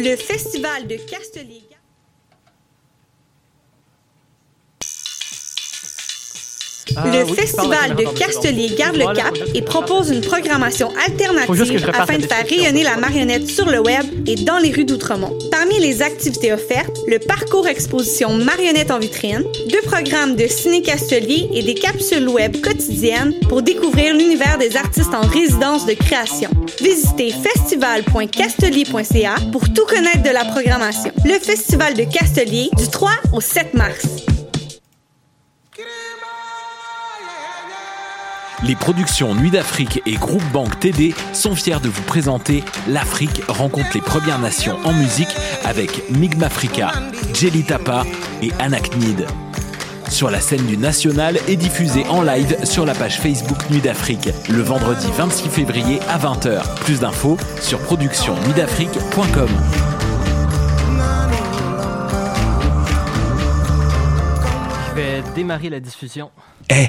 Le Festival de Castelli. Ah le Festival de Castellier garde le cap et propose une programmation alternative afin de faire rayonner la marionnette sur le web et dans les rues d'Outremont. Parmi les activités offertes, le parcours exposition Marionnette en vitrine, deux programmes de ciné Castellier et des capsules web quotidiennes pour découvrir l'univers des artistes en résidence de création. Visitez festival.castellier.ca pour tout connaître de la programmation. Le Festival de Castellier du 3 au 7 mars. Les productions Nuit d'Afrique et Groupe Banque TD sont fiers de vous présenter L'Afrique rencontre les Premières Nations en musique avec Migmafrica, Jelly Tapa et Anaknid. Sur la scène du National et diffusé en live sur la page Facebook Nuit d'Afrique le vendredi 26 février à 20h. Plus d'infos sur productionnuitdafrique.com. Je vais démarrer la diffusion. Eh,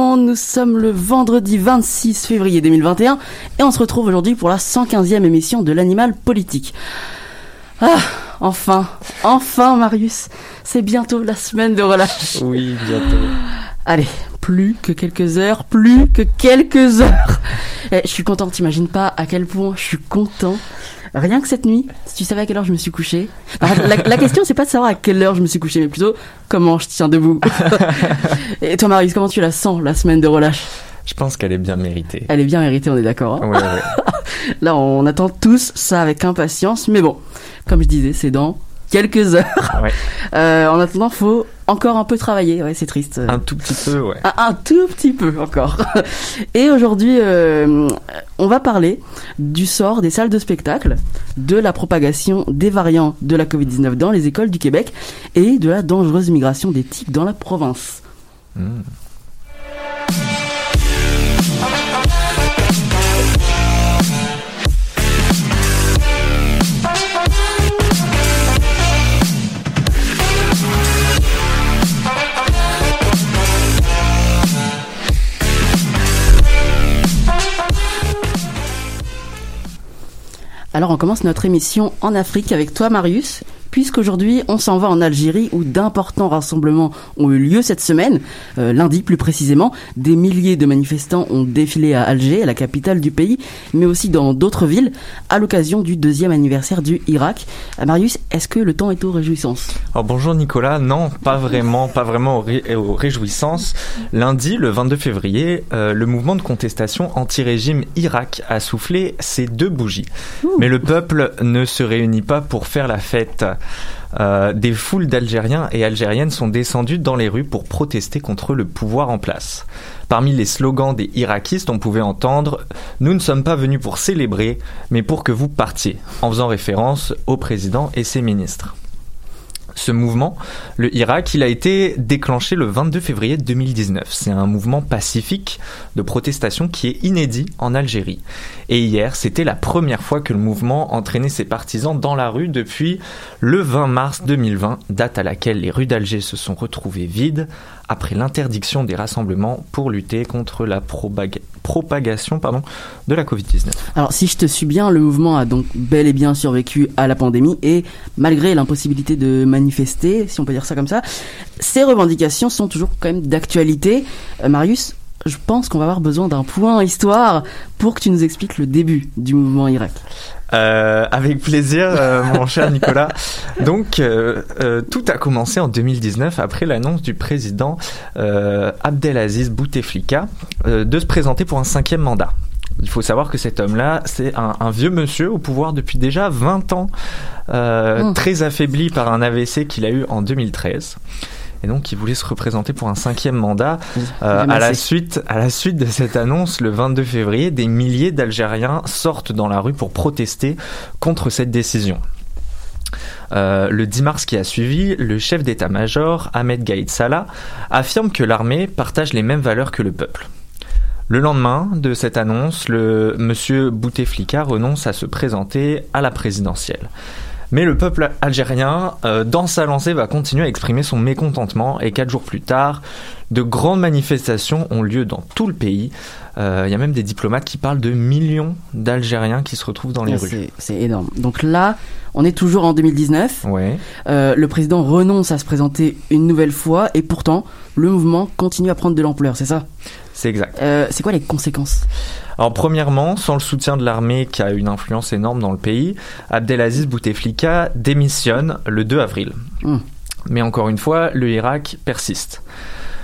Monde, nous sommes le vendredi 26 février 2021 et on se retrouve aujourd'hui pour la 115e émission de l'animal politique. Ah, enfin, enfin Marius, c'est bientôt la semaine de relâche. Oui, bientôt. Allez, plus que quelques heures, plus que quelques heures. Eh, je suis content, t'imagines pas à quel point je suis content. Rien que cette nuit, si tu savais à quelle heure je me suis couché. Enfin, la, la question, c'est pas de savoir à quelle heure je me suis couché, mais plutôt comment je tiens debout. Et toi, Marius, comment tu la sens, la semaine de relâche? Je pense qu'elle est bien méritée. Elle est bien méritée, on est d'accord. hein Ouais, ouais. Là, on attend tous ça avec impatience, mais bon, comme je disais, c'est dans quelques heures. Ouais. Euh, en attendant, faut encore un peu travailler. Ouais, c'est triste. Un tout petit peu, ouais. Un, un tout petit peu encore. Et aujourd'hui, euh, on va parler du sort des salles de spectacle, de la propagation des variants de la Covid-19 dans les écoles du Québec et de la dangereuse migration des tiques dans la province. Mm. Alors on commence notre émission en Afrique avec toi Marius, puisqu'aujourd'hui on s'en va en Algérie où d'importants rassemblements ont eu lieu cette semaine, euh, lundi plus précisément. Des milliers de manifestants ont défilé à Alger, la capitale du pays, mais aussi dans d'autres villes, à l'occasion du deuxième anniversaire du Irak. Euh, Marius, est-ce que le temps est aux réjouissances? Alors bonjour Nicolas, non, pas vraiment, pas vraiment aux, ré- aux réjouissances. Lundi, le 22 février, euh, le mouvement de contestation anti-régime Irak a soufflé ses deux bougies. Mais le peuple ne se réunit pas pour faire la fête. Euh, des foules d'Algériens et Algériennes sont descendus dans les rues pour protester contre le pouvoir en place. Parmi les slogans des Irakistes, on pouvait entendre ⁇ Nous ne sommes pas venus pour célébrer, mais pour que vous partiez ⁇ en faisant référence au président et ses ministres. Ce mouvement, le Irak, il a été déclenché le 22 février 2019. C'est un mouvement pacifique de protestation qui est inédit en Algérie. Et hier, c'était la première fois que le mouvement entraînait ses partisans dans la rue depuis le 20 mars 2020, date à laquelle les rues d'Alger se sont retrouvées vides après l'interdiction des rassemblements pour lutter contre la propagation pardon, de la Covid-19. Alors si je te suis bien, le mouvement a donc bel et bien survécu à la pandémie et malgré l'impossibilité de manifester, si on peut dire ça comme ça, ces revendications sont toujours quand même d'actualité. Euh, Marius, je pense qu'on va avoir besoin d'un point histoire pour que tu nous expliques le début du mouvement Irak. Euh, avec plaisir, euh, mon cher Nicolas. Donc, euh, tout a commencé en 2019 après l'annonce du président Abdelaziz Bouteflika de se présenter pour un cinquième mandat. Il faut savoir que cet homme-là, c'est un, vieux monsieur au pouvoir depuis déjà 20 ans, mmh. très affaibli par un AVC qu'il a eu en 2013 et donc il voulait se représenter pour un cinquième mandat. Euh, à la suite, à la suite de cette annonce, le 22 février, des milliers d'Algériens sortent dans la rue pour protester contre cette décision. Euh, le 10 mars qui a suivi, le chef d'état-major, Ahmed Gaïd Salah, affirme que l'armée partage les mêmes valeurs que le peuple. Le lendemain de cette annonce, le monsieur Bouteflika renonce à se présenter à la présidentielle. Mais le peuple algérien, euh, dans sa lancée, va continuer à exprimer son mécontentement et quatre jours plus tard, de grandes manifestations ont lieu dans tout le pays. Euh, il y a même des diplomates qui parlent de millions d'Algériens qui se retrouvent dans les rues. C'est énorme. Donc là, on est toujours en 2019. Ouais. Euh, le président renonce à se présenter une nouvelle fois et pourtant, le mouvement continue à prendre de l'ampleur, c'est ça? C'est exact. c'est quoi les conséquences? Alors premièrement, sans le soutien de l'armée qui a une influence énorme dans le pays, Abdelaziz Bouteflika démissionne le 2 avril. Hmm. Mais encore une fois, le Irak persiste.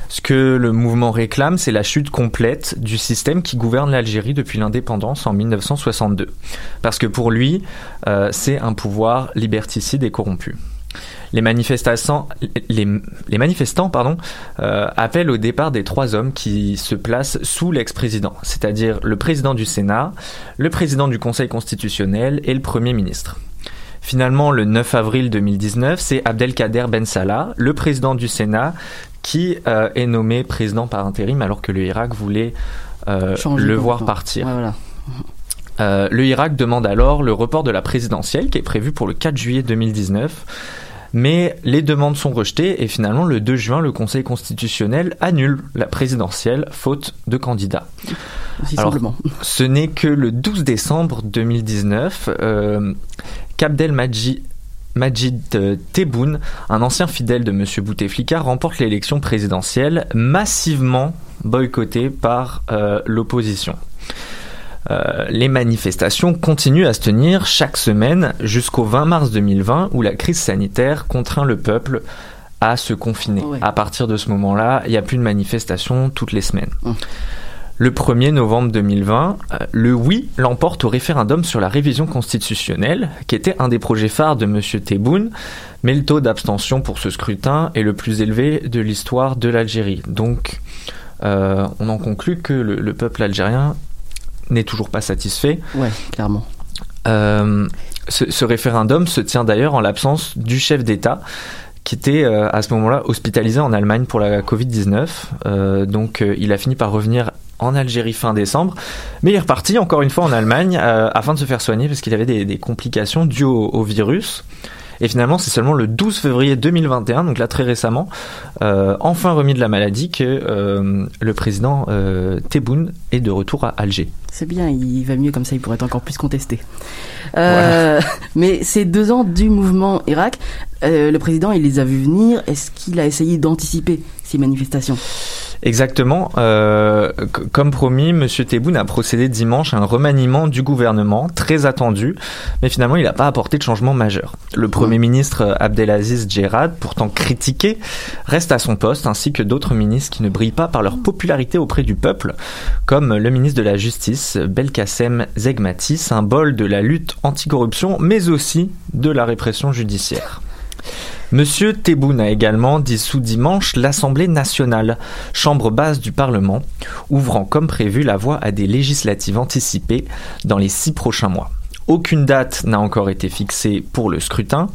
Ce que le mouvement réclame, c'est la chute complète du système qui gouverne l'Algérie depuis l'indépendance en 1962. Parce que pour lui, euh, c'est un pouvoir liberticide et corrompu les, manifestants, les, manifestants pardon, euh, appellent au départ des trois hommes qui se placent sous l'ex-président, c'est-à-dire le président du Sénat, le président du Conseil constitutionnel et le Premier ministre. Finalement, le 9 avril 2019, c'est Abdelkader Ben Salah, le président du Sénat, qui euh, est nommé président par intérim alors que le Irak voulait euh, le voir partir. le Irak demande alors le report de la présidentielle qui est prévu pour le 4 juillet 2019 mais les demandes sont rejetées et finalement le 2 juin, le Conseil constitutionnel annule la présidentielle faute de candidats. Alors, ce n'est que le 12 décembre 2019 euh, qu'Abdel Majid euh, Tebboune, un ancien fidèle de M. Bouteflika, remporte l'élection présidentielle massivement boycottée par euh, l'opposition. Euh, les manifestations continuent à se tenir chaque semaine jusqu'au 20 mars 2020 où la crise sanitaire contraint le peuple à se confiner. À partir de ce moment-là, il n'y a plus de manifestations toutes les semaines. Hum. Le 1er novembre 2020, euh, le oui l'emporte au référendum sur la révision constitutionnelle, qui était un des projets phares de M. Tebboune, mais le taux d'abstention pour ce scrutin est le plus élevé de l'histoire de l'Algérie. Donc, euh, on en conclut que le peuple algérien n'est toujours pas satisfait. Ouais, clairement. Euh, ce, référendum se tient d'ailleurs en l'absence du chef d'État qui était euh, à ce moment-là hospitalisé en Allemagne pour la Covid-19. Euh, donc il a fini par revenir en Algérie fin décembre, mais il est reparti encore une fois en Allemagne afin de se faire soigner parce qu'il avait des, complications dues au virus. Et finalement, c'est seulement le 12 février 2021, donc là très récemment, euh, enfin remis de la maladie, que euh, le président euh, Tebboune est de retour à Alger. C'est bien, il va mieux comme ça, il pourrait être encore plus contesté. Mais ces deux ans du mouvement Irak, le président, il les a vus venir. Est-ce qu'il a essayé d'anticiper ces manifestations Exactement. Euh, comme promis, M. Tebboune a procédé dimanche à un remaniement du gouvernement très attendu, mais finalement il n'a pas apporté de changement majeur. Le Premier ministre Abdelaziz Djerad, pourtant critiqué, reste à son poste, ainsi que d'autres ministres qui ne brillent pas par leur popularité auprès du peuple, comme le ministre de la Justice, Belkacem Zegmati, symbole de la lutte anticorruption, mais aussi de la répression judiciaire. Monsieur Tebboune a également dissous dimanche l'Assemblée nationale, chambre basse du Parlement, ouvrant comme prévu la voie à des législatives anticipées dans les six prochains mois. Aucune date n'a encore été fixée pour le scrutin,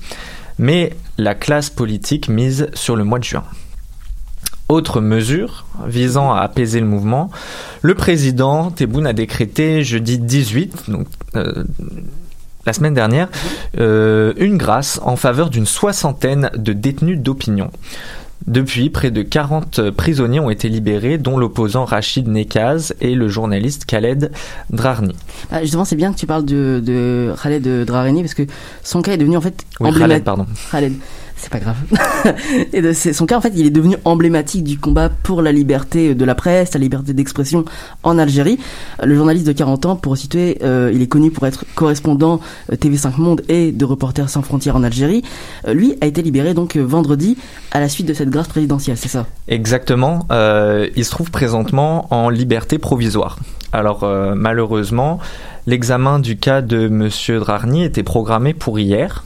mais la classe politique mise sur le mois de juin. Autre mesure visant à apaiser le mouvement, le président Tebboune a décrété jeudi 18, donc euh, la semaine dernière euh, une grâce en faveur d'une soixantaine de détenus d'opinion. Depuis, près de 40 prisonniers ont été libérés, dont l'opposant Rachid Nekaz et le journaliste Khaled Drarni. Ah, justement, c'est bien que tu parles de, de Khaled Drarni parce que son cas est devenu en fait oui, Khaled, pardon. Khaled. C'est pas grave. son cas, en fait, il est devenu emblématique du combat pour la liberté de la presse, la liberté d'expression en Algérie. Le journaliste de 40 ans, pour situer, euh, il est connu pour être correspondant euh, TV5 Monde et de Reporters sans frontières en Algérie. Euh, lui a été libéré donc vendredi à la suite de cette grâce présidentielle, c'est ça? Exactement. il se trouve présentement en liberté provisoire. Alors malheureusement, l'examen du cas de Monsieur Drarni était programmé pour hier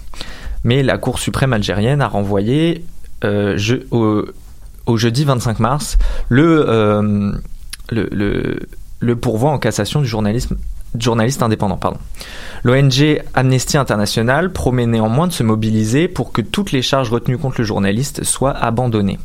mais la Cour suprême algérienne a renvoyé euh, au, jeudi 25 mars euh, le, le, pourvoi en cassation du journaliste indépendant. L'ONG Amnesty International promet néanmoins de se mobiliser pour que toutes les charges retenues contre le journaliste soient abandonnées.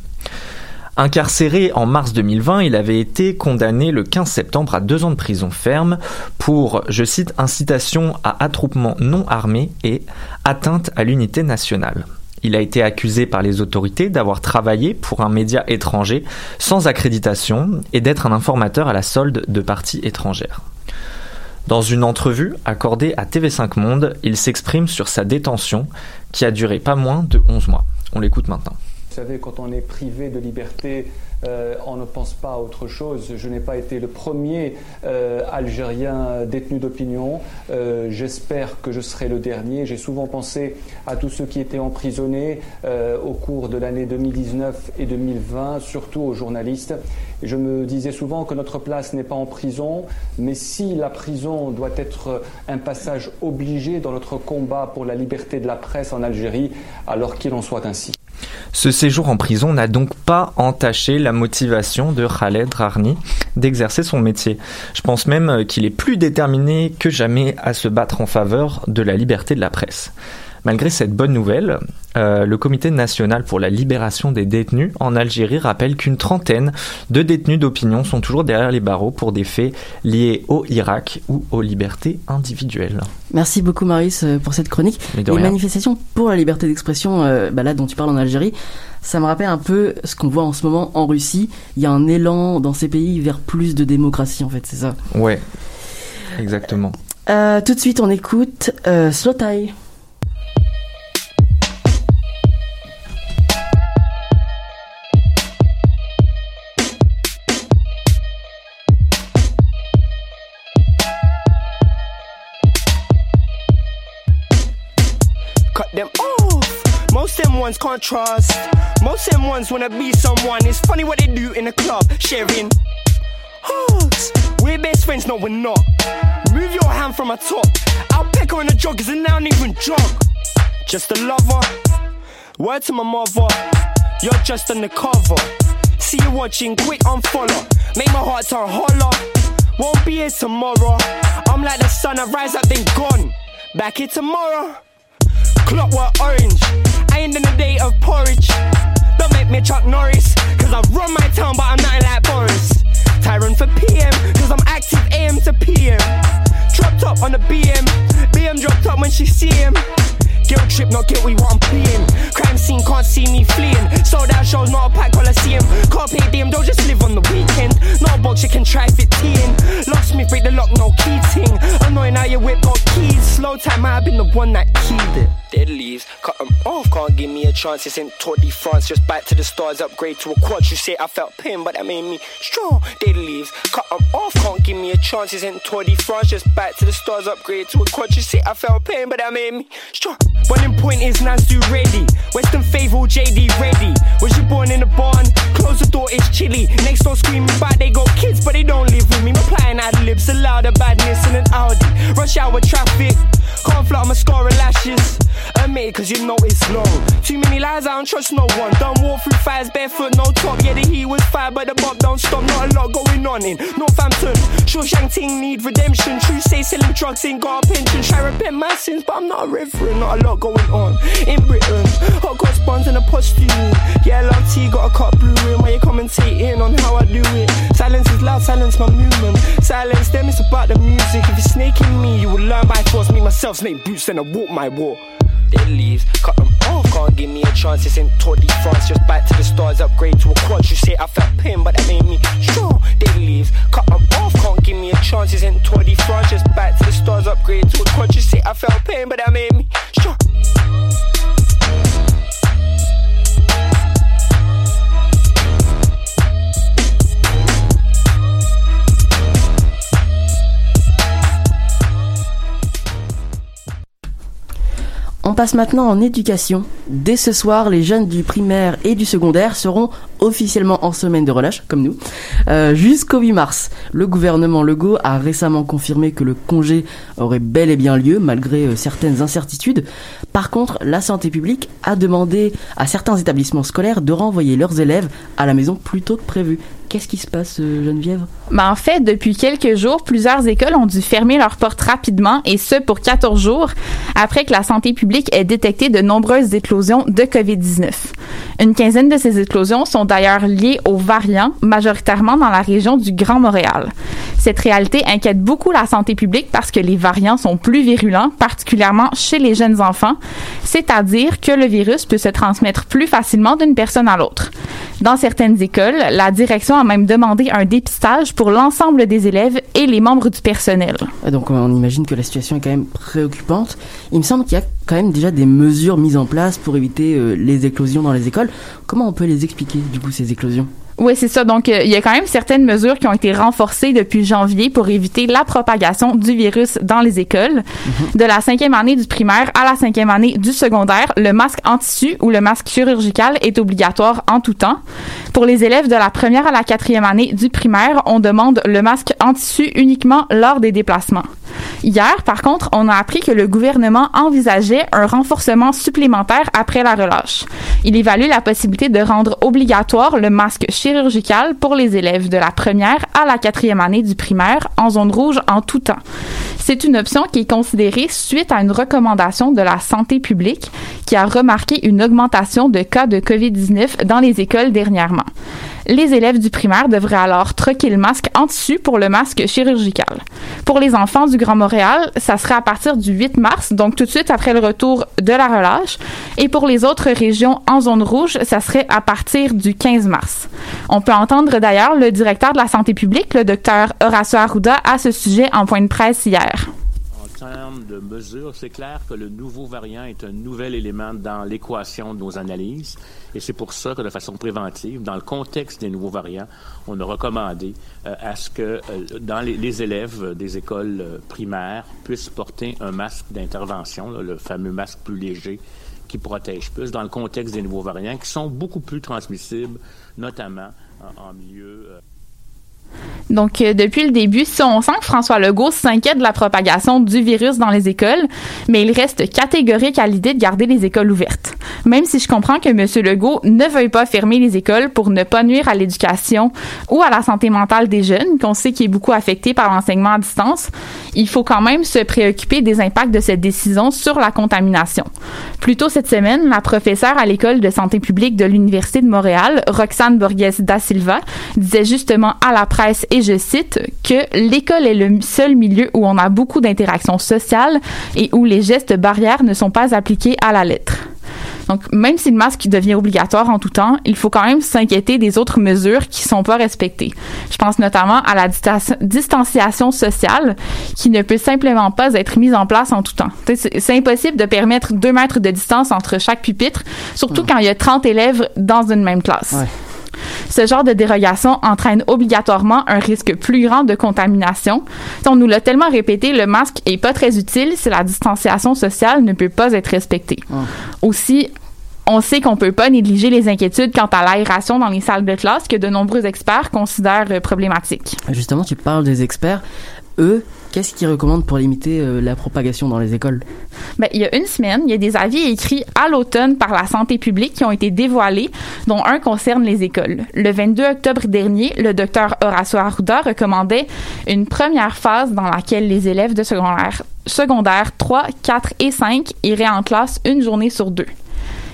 Incarcéré en mars 2020, il avait été condamné le 15 septembre à deux ans de prison ferme pour, je cite, incitation à attroupement non armé et atteinte à l'unité nationale. Il a été accusé par les autorités d'avoir travaillé pour un média étranger sans accréditation et d'être un informateur à la solde de parties étrangères. Dans une entrevue accordée à TV5 Monde, il s'exprime sur sa détention qui a duré pas moins de 11 mois. On l'écoute maintenant. Vous savez, quand on est privé de liberté, euh, on ne pense pas à autre chose. Je n'ai pas été le premier euh, Algérien détenu d'opinion. Euh, j'espère que je serai le dernier. J'ai souvent pensé à tous ceux qui étaient emprisonnés au cours de l'année 2019 et 2020, surtout aux journalistes. Je me disais souvent que notre place n'est pas en prison, mais si la prison doit être un passage obligé dans notre combat pour la liberté de la presse en Algérie, alors qu'il en soit ainsi. Ce séjour en prison n'a donc pas entaché la motivation de Khaled Rarni d'exercer son métier. Je pense même qu'il est plus déterminé que jamais à se battre en faveur de la liberté de la presse. Malgré cette bonne nouvelle, euh, le Comité national pour la libération des détenus en Algérie rappelle qu'une trentaine de détenus d'opinion sont toujours derrière les barreaux pour des faits liés au Irak ou aux libertés individuelles. Merci beaucoup Marius euh, pour cette chronique. les manifestations pour la liberté d'expression, euh, bah là dont tu parles en Algérie, ça me rappelle un peu ce qu'on voit en ce moment en Russie. Il y a un élan dans ces pays vers plus de démocratie en fait, c'est ça? Ouais, exactement. tout de suite on écoute Slow ones can't trust. Most them ones wanna be someone. It's funny what they do in the club, sharing hugs. We're best friends, no, we're not. Move your hand from my top. I'll peck her in the joggers and now even jog. Just a lover. Word to my mother. You're just undercover. See you watching, quick unfollow. Make my heart turn holler. Won't be here tomorrow. I'm like the sun, I rise up, then gone. Back here tomorrow. Clockwork orange. Chuck Norris. Cause I run my town, but I'm nothing like Boris. Tyrant for PM, cause I'm active AM to PM. Dropped up on the BM. BM dropped up when she see him. Guilt trip, not guilty what I'm pleading. Crime scene can't see me fleeing. Sold out shows, not a pack coliseum. Can't pay them, don't just live on the weekend. No box, you can try fit in. Locksmith, break the lock, no key ting. Annoying how your whip got keys. Slow time, I've been the one that keyed it. Dead leaves, cut them off, can't give me a chance. It's in Tour de France, just back to the stars, upgrade to a quad. You say I felt pain, but that made me strong. Dead leaves, cut them off, can't give me a chance. It's in Tour de France, just back to the stars, upgrade to a quad. You say I felt pain, but that made me strong. Boiling point is Nansu ready. Western favor, JD ready. Was you born in a barn? Close the door, it's chilly. Next door screaming but they got kids, but they don't live with me. Replying ad libs, allow the badness in an Audi. Rush hour traffic. Can't flat mascara lashes. Admit cause you know it's long. Too many lies, I don't trust no one. Don't walk through fires barefoot, no top. Yeah, the heat was fire, but the bob don't stop. Not a lot going on in Northampton. Shawshank Ting need redemption. True say selling drugs ain't got a pension. Try repent my sins, but I'm not a reverend. Not a lot going on in Britain. Hot got spawns in a posture. Yeah, love tea, got a cup brewing. Why you commentating on how I do it? Silence is loud, silence my movement. Silence them, it's about the music. If you're snaking me, you will learn by force. Me myself, snake boots, then I walk my walk. They leaves, cut them off, can't give me a chance. It's in Tour de France, just back to the stars, upgrade to a quad. You say I felt pain, but that made me strong. They leaves, cut them off, can't give me a chance. It's in Tour de France, just back to the stars, upgrade to a quad. You say I felt pain, but that made me strong. Passe maintenant en éducation. Dès ce soir, les jeunes du primaire et du secondaire seront officiellement en semaine de relâche, comme nous, euh, jusqu'au 8 mars. Le gouvernement Legault a récemment confirmé que le congé aurait bel et bien lieu, malgré euh, certaines incertitudes. Par contre, la santé publique a demandé à certains établissements scolaires de renvoyer leurs élèves à la maison plus tôt que prévu. Qu'est-ce qui se passe, euh, Geneviève? Ben, en fait, depuis quelques jours, plusieurs écoles ont dû fermer leurs portes rapidement, et ce pour 14 jours, après que la santé publique ait détecté de nombreuses éclosions de COVID-19. Une quinzaine de ces éclosions sont d'ailleurs liées aux variants, majoritairement dans la région du Grand Montréal. Cette réalité inquiète beaucoup la santé publique parce que les variants sont plus virulents, particulièrement chez les jeunes enfants, c'est-à-dire que le virus peut se transmettre plus facilement d'une personne à l'autre. Dans certaines écoles, la direction a même demandé un dépistage pour l'ensemble des élèves et les membres du personnel. Donc on imagine que la situation est quand même préoccupante. Il me semble qu'il y a quand même déjà des mesures mises en place pour éviter euh, les éclosions dans les écoles. Comment on peut les expliquer du coup ces éclosions? Oui, c'est ça. Donc, euh, il y a quand même certaines mesures qui ont été renforcées depuis janvier pour éviter la propagation du virus dans les écoles. Mhm. De la cinquième année du primaire à la cinquième année du secondaire, le masque en tissu ou le masque chirurgical est obligatoire en tout temps. Pour les élèves de la première à la quatrième année du primaire, on demande le masque en tissu uniquement lors des déplacements. Hier, par contre, on a appris que le gouvernement envisageait un renforcement supplémentaire après la relâche. Il évalue la possibilité de rendre obligatoire le masque chirurgical pour les élèves de la première à la quatrième année du primaire en zone rouge en tout temps. C'est une option qui est considérée suite à une recommandation de la santé publique qui a remarqué une augmentation de cas de COVID-19 dans les écoles dernièrement. Les élèves du primaire devraient alors troquer le masque en tissu pour le masque chirurgical. Pour les enfants du Grand Montréal, ça serait à partir du 8 mars, donc tout de suite après le retour de la relâche. Et pour les autres régions en zone rouge, ça serait à partir du 15 mars. On peut entendre d'ailleurs le directeur de la santé publique, le docteur Horacio Arruda, à ce sujet en point de presse hier termes de mesures, c'est clair que le nouveau variant est un nouvel élément dans l'équation de nos analyses. Et c'est pour ça que, de façon préventive, dans le contexte des nouveaux variants, on a recommandé euh, à ce que euh, dans les, élèves des écoles euh, primaires puissent porter un masque d'intervention, le fameux masque plus léger qui protège plus, dans le contexte des nouveaux variants qui sont beaucoup plus transmissibles, notamment en, milieu. Donc, euh, depuis le début, on sent que François Legault s'inquiète de la propagation du virus dans les écoles, mais il reste catégorique à l'idée de garder les écoles ouvertes. Même si je comprends que M. Legault ne veuille pas fermer les écoles pour ne pas nuire à l'éducation ou à la santé mentale des jeunes, qu'on sait qui est beaucoup affecté par l'enseignement à distance, il faut quand même se préoccuper des impacts de cette décision sur la contamination. Plus tôt cette semaine, la professeure à l'école de santé publique de l'Université de Montréal, Roxane Borges da Silva, disait justement à la presse et je cite, que l'école est le seul milieu où on a beaucoup d'interactions sociales et où les gestes barrières ne sont pas appliqués à la lettre. Donc, même si le masque devient obligatoire en tout temps, il faut quand même s'inquiéter des autres mesures qui sont pas respectées. Je pense notamment à la distanciation sociale qui ne peut simplement pas être mise en place en tout temps. C'est impossible de permettre deux mètres de distance entre chaque pupitre, surtout quand il y a 30 élèves dans une même classe. Ce genre de dérogation entraîne obligatoirement un risque plus grand de contamination. on nous l'a tellement répété, le masque est pas très utile si la distanciation sociale ne peut pas être respectée. Ah. Aussi, on sait qu'on peut pas négliger les inquiétudes quant à l'aération dans les salles de classe que de nombreux experts considèrent problématiques. Justement, tu parles des experts. Eux, Qu'est-ce qu'ils recommandent pour limiter euh, la propagation dans les écoles? Ben, il y a une semaine, il y a des avis écrits à l'automne par la santé publique qui ont été dévoilés, dont un concerne les écoles. Le 22 octobre dernier, le docteur Horacio Arruda recommandait une première phase dans laquelle les élèves de secondaire, secondaire 3, 4 et 5 iraient en classe une journée sur deux.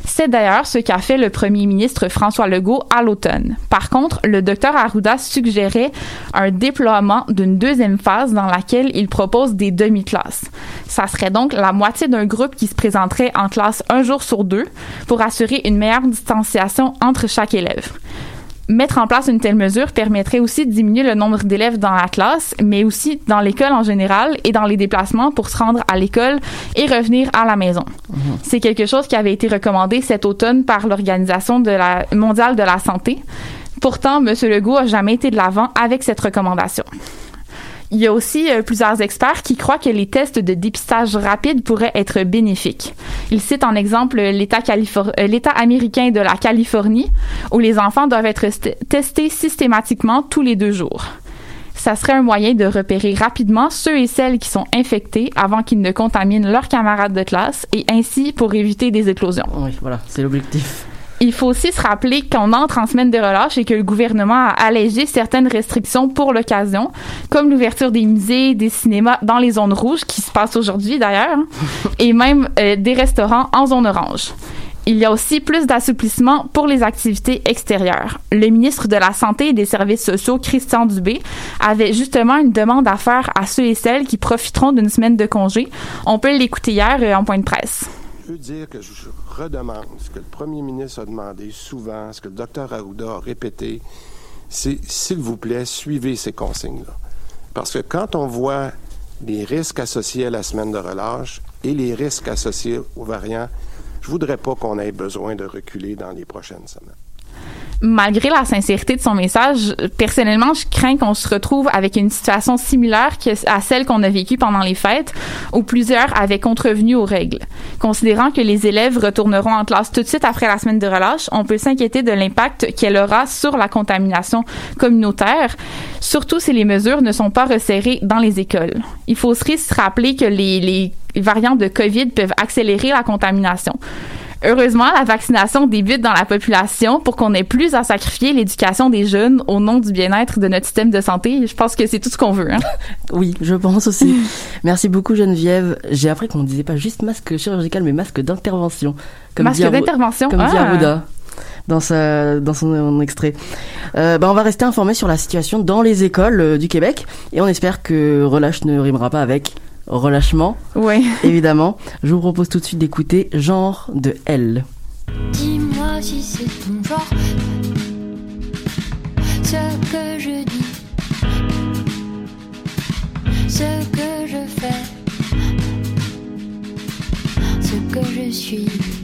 C'est d'ailleurs ce qu'a fait le premier ministre François Legault à l'automne. Par contre, le docteur Arruda suggérait un déploiement d'une deuxième phase dans laquelle il propose des demi-classes. Ça serait donc la moitié d'un groupe qui se présenterait en classe un jour sur deux pour assurer une meilleure distanciation entre chaque élève. Mettre en place une telle mesure permettrait aussi de diminuer le nombre d'élèves dans la classe, mais aussi dans l'école en général et dans les déplacements pour se rendre à l'école et revenir à la maison. Mhm. C'est quelque chose qui avait été recommandé cet automne par l'Organisation mondiale de la santé. Pourtant, M. Legault a jamais été de l'avant avec cette recommandation. Il y a aussi euh, plusieurs experts qui croient que les tests de dépistage rapide pourraient être bénéfiques. Ils citent en exemple l'État, euh, l'État américain de la Californie, où les enfants doivent être testés systématiquement tous les deux jours. Ça serait un moyen de repérer rapidement ceux et celles qui sont infectés avant qu'ils ne contaminent leurs camarades de classe et ainsi pour éviter des éclosions. Oui, voilà, c'est l'objectif. Il faut aussi se rappeler qu'on entre en semaine de relâche et que le gouvernement a allégé certaines restrictions pour l'occasion, comme l'ouverture des musées, des cinémas dans les zones rouges, qui se passe aujourd'hui d'ailleurs, et même euh, des restaurants en zone orange. Il y a aussi plus d'assouplissement pour les activités extérieures. Le ministre de la Santé et des Services sociaux, Christian Dubé, avait justement une demande à faire à ceux et celles qui profiteront d'une semaine de congé. On peut l'écouter hier euh, en point de presse. Je veux dire que je redemande ce que le premier ministre a demandé souvent, ce que le docteur Arruda a répété, c'est s'il vous plaît, suivez ces consignes-là. Parce que quand on voit les risques associés à la semaine de relâche et les risques associés aux variants, je voudrais pas qu'on ait besoin de reculer dans les prochaines semaines malgré la sincérité de son message, personnellement, je crains qu'on se retrouve avec une situation similaire à celle qu'on a vécue pendant les fêtes, où plusieurs avaient contrevenu aux règles. Considérant que les élèves retourneront en classe tout de suite après la semaine de relâche, on peut s'inquiéter de l'impact qu'elle aura sur la contamination communautaire, surtout si les mesures ne sont pas resserrées dans les écoles. Il faut aussi se rappeler que les, les variants de COVID peuvent accélérer la contamination. Heureusement, la vaccination débute dans la population pour qu'on ait plus à sacrifier l'éducation des jeunes au nom du bien-être de notre système de santé. Je pense que c'est tout ce qu'on veut. Hein? oui, je pense aussi. Merci beaucoup Geneviève. J'ai appris qu'on ne disait pas juste masque chirurgical, mais masque d'intervention. Masque d'intervention. Comme dit ah. dans sa dans son, extrait. Euh, bah on va rester informé sur la situation dans les écoles euh, du Québec et on espère que relâche ne rimera pas avec relâchement. Oui. Évidemment. Je vous propose tout de suite d'écouter Genre de L. Dis-moi si c'est ton genre. Ce que je dis. Ce que je fais. Ce que je suis.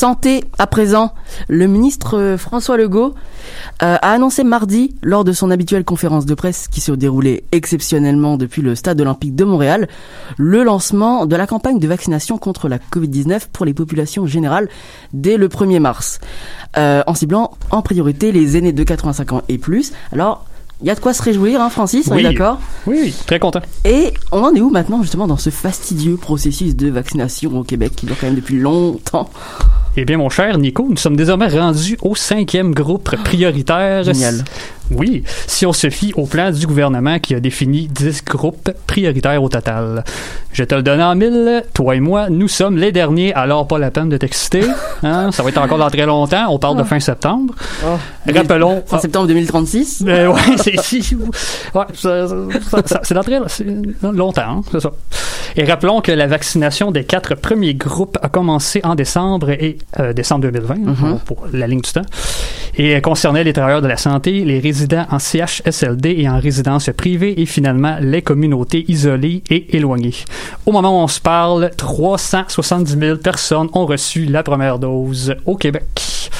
Santé à présent. Le ministre euh, François Legault euh, a annoncé mardi, lors de son habituelle conférence de presse qui se déroulait exceptionnellement depuis le stade olympique de Montréal, le lancement de la campagne de vaccination contre la Covid-19 pour les populations générales dès le 1er mars, euh, en ciblant en priorité les aînés de 85 ans et plus. Alors, il y a de quoi se réjouir, hein, Francis, on Oui. est d'accord Oui, oui, très content. Et on en est où maintenant, justement, dans ce fastidieux processus de vaccination au Québec qui dure quand même depuis longtemps? Eh bien, mon cher Nico, nous sommes désormais rendus au cinquième groupe prioritaire. Génial. Oui, si on se fie au plan du gouvernement qui a défini 10 groupes prioritaires au total. Je te le donne en mille, toi et moi, nous sommes les derniers, alors pas la peine de t'exciter. Hein? Ça va être encore dans très longtemps, on parle de fin septembre. Rappelons... En septembre 2036 Ben ouais, c'est si, ouais, c'est dans très longtemps, hein, c'est ça. Et rappelons que la vaccination des quatre premiers groupes a commencé en décembre et euh, décembre 2020 hein, Mhm. pour la ligne du temps et euh, concernait les travailleurs de la santé, les résidents en CHSLD et en résidence privée et finalement les communautés isolées et éloignées. Au moment où on se parle, 370 000 personnes ont reçu la première dose au Québec.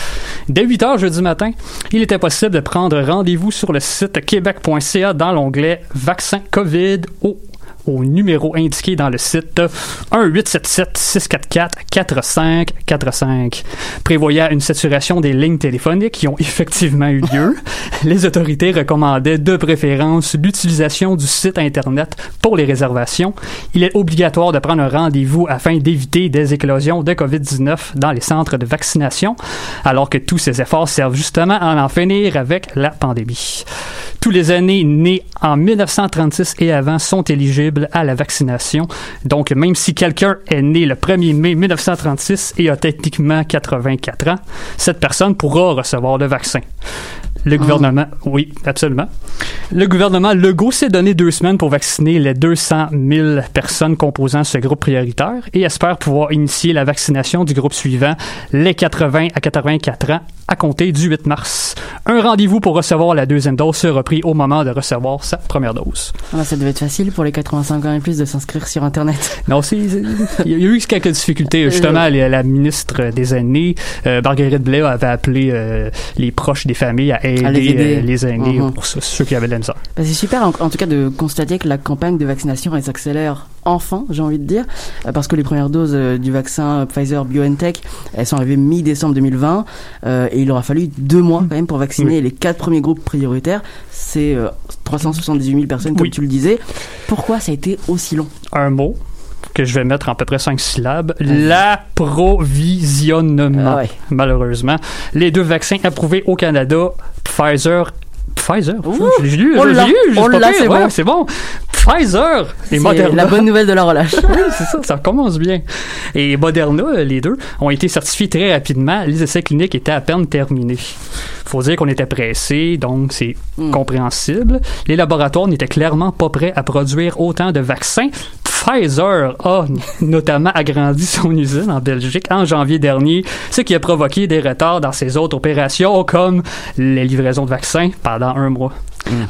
Dès 8 heures jeudi matin, il était possible de prendre rendez-vous sur le site québec.ca dans l'onglet Vaccin COVID au au numéro indiqué dans le site 1-877-644-4545. Prévoyant une saturation des lignes téléphoniques qui ont effectivement eu lieu, les autorités recommandaient de préférence l'utilisation du site Internet pour les réservations. Il est obligatoire de prendre un rendez-vous afin d'éviter des éclosions de COVID-19 dans les centres de vaccination, alors que tous ces efforts servent justement à en finir avec la pandémie. Tous les années nés en 1936 et avant sont éligibles à la vaccination. Donc, même si quelqu'un est né le 1er mai 1936 et a techniquement 84 ans, cette personne pourra recevoir le vaccin. Le gouvernement, oui, absolument. Le gouvernement Legault s'est donné deux semaines pour vacciner les 200 000 personnes composant ce groupe prioritaire et espère pouvoir initier la vaccination du groupe suivant, les 80 à 84 ans, à compter du 8 mars. Un rendez-vous pour recevoir la deuxième dose sera pris au moment de recevoir sa première dose. Ah, Ça devait être facile pour les 85 ans et plus de s'inscrire sur Internet. Non, il y a eu quelques difficultés. Justement, la, la ministre des aînés, euh, Marguerite Blais, avait appelé euh, les proches des familles à aider, À les aider. euh, les aînés Mhm. pour ceux, qui avaient de la misère. Bah, c'est super en, en tout cas de constater que la campagne de vaccination elle s'accélère enfin, j'ai envie de dire, euh, parce que les premières doses euh, du vaccin Pfizer BioNTech, elles sont arrivées mi-décembre 2020 euh, et il aura fallu deux mois quand même pour vacciner les quatre premiers groupes prioritaires. C'est euh, 378 000 personnes comme Oui. tu le disais. Pourquoi ça a été aussi long? Un mot que je vais mettre en à peu près cinq syllabes, l'approvisionnement. Ah ouais. Malheureusement, les deux vaccins approuvés au Canada, Pfizer Pfizer? Je l'ai lu, je l'ai l'a, lu, c'est bon. Pfizer et Moderna. la bonne nouvelle de la relâche. oui, c'est ça, ça commence bien. Et Moderna, les deux, ont été certifiés très rapidement. Les essais cliniques étaient à peine terminés. Faut dire qu'on était pressé, donc c'est compréhensible. Les laboratoires n'étaient clairement pas prêts à produire autant de vaccins. Pfizer a notamment agrandi son usine en Belgique en janvier dernier, ce qui a provoqué des retards dans ses autres opérations, comme les livraisons de vaccins pendant un mois.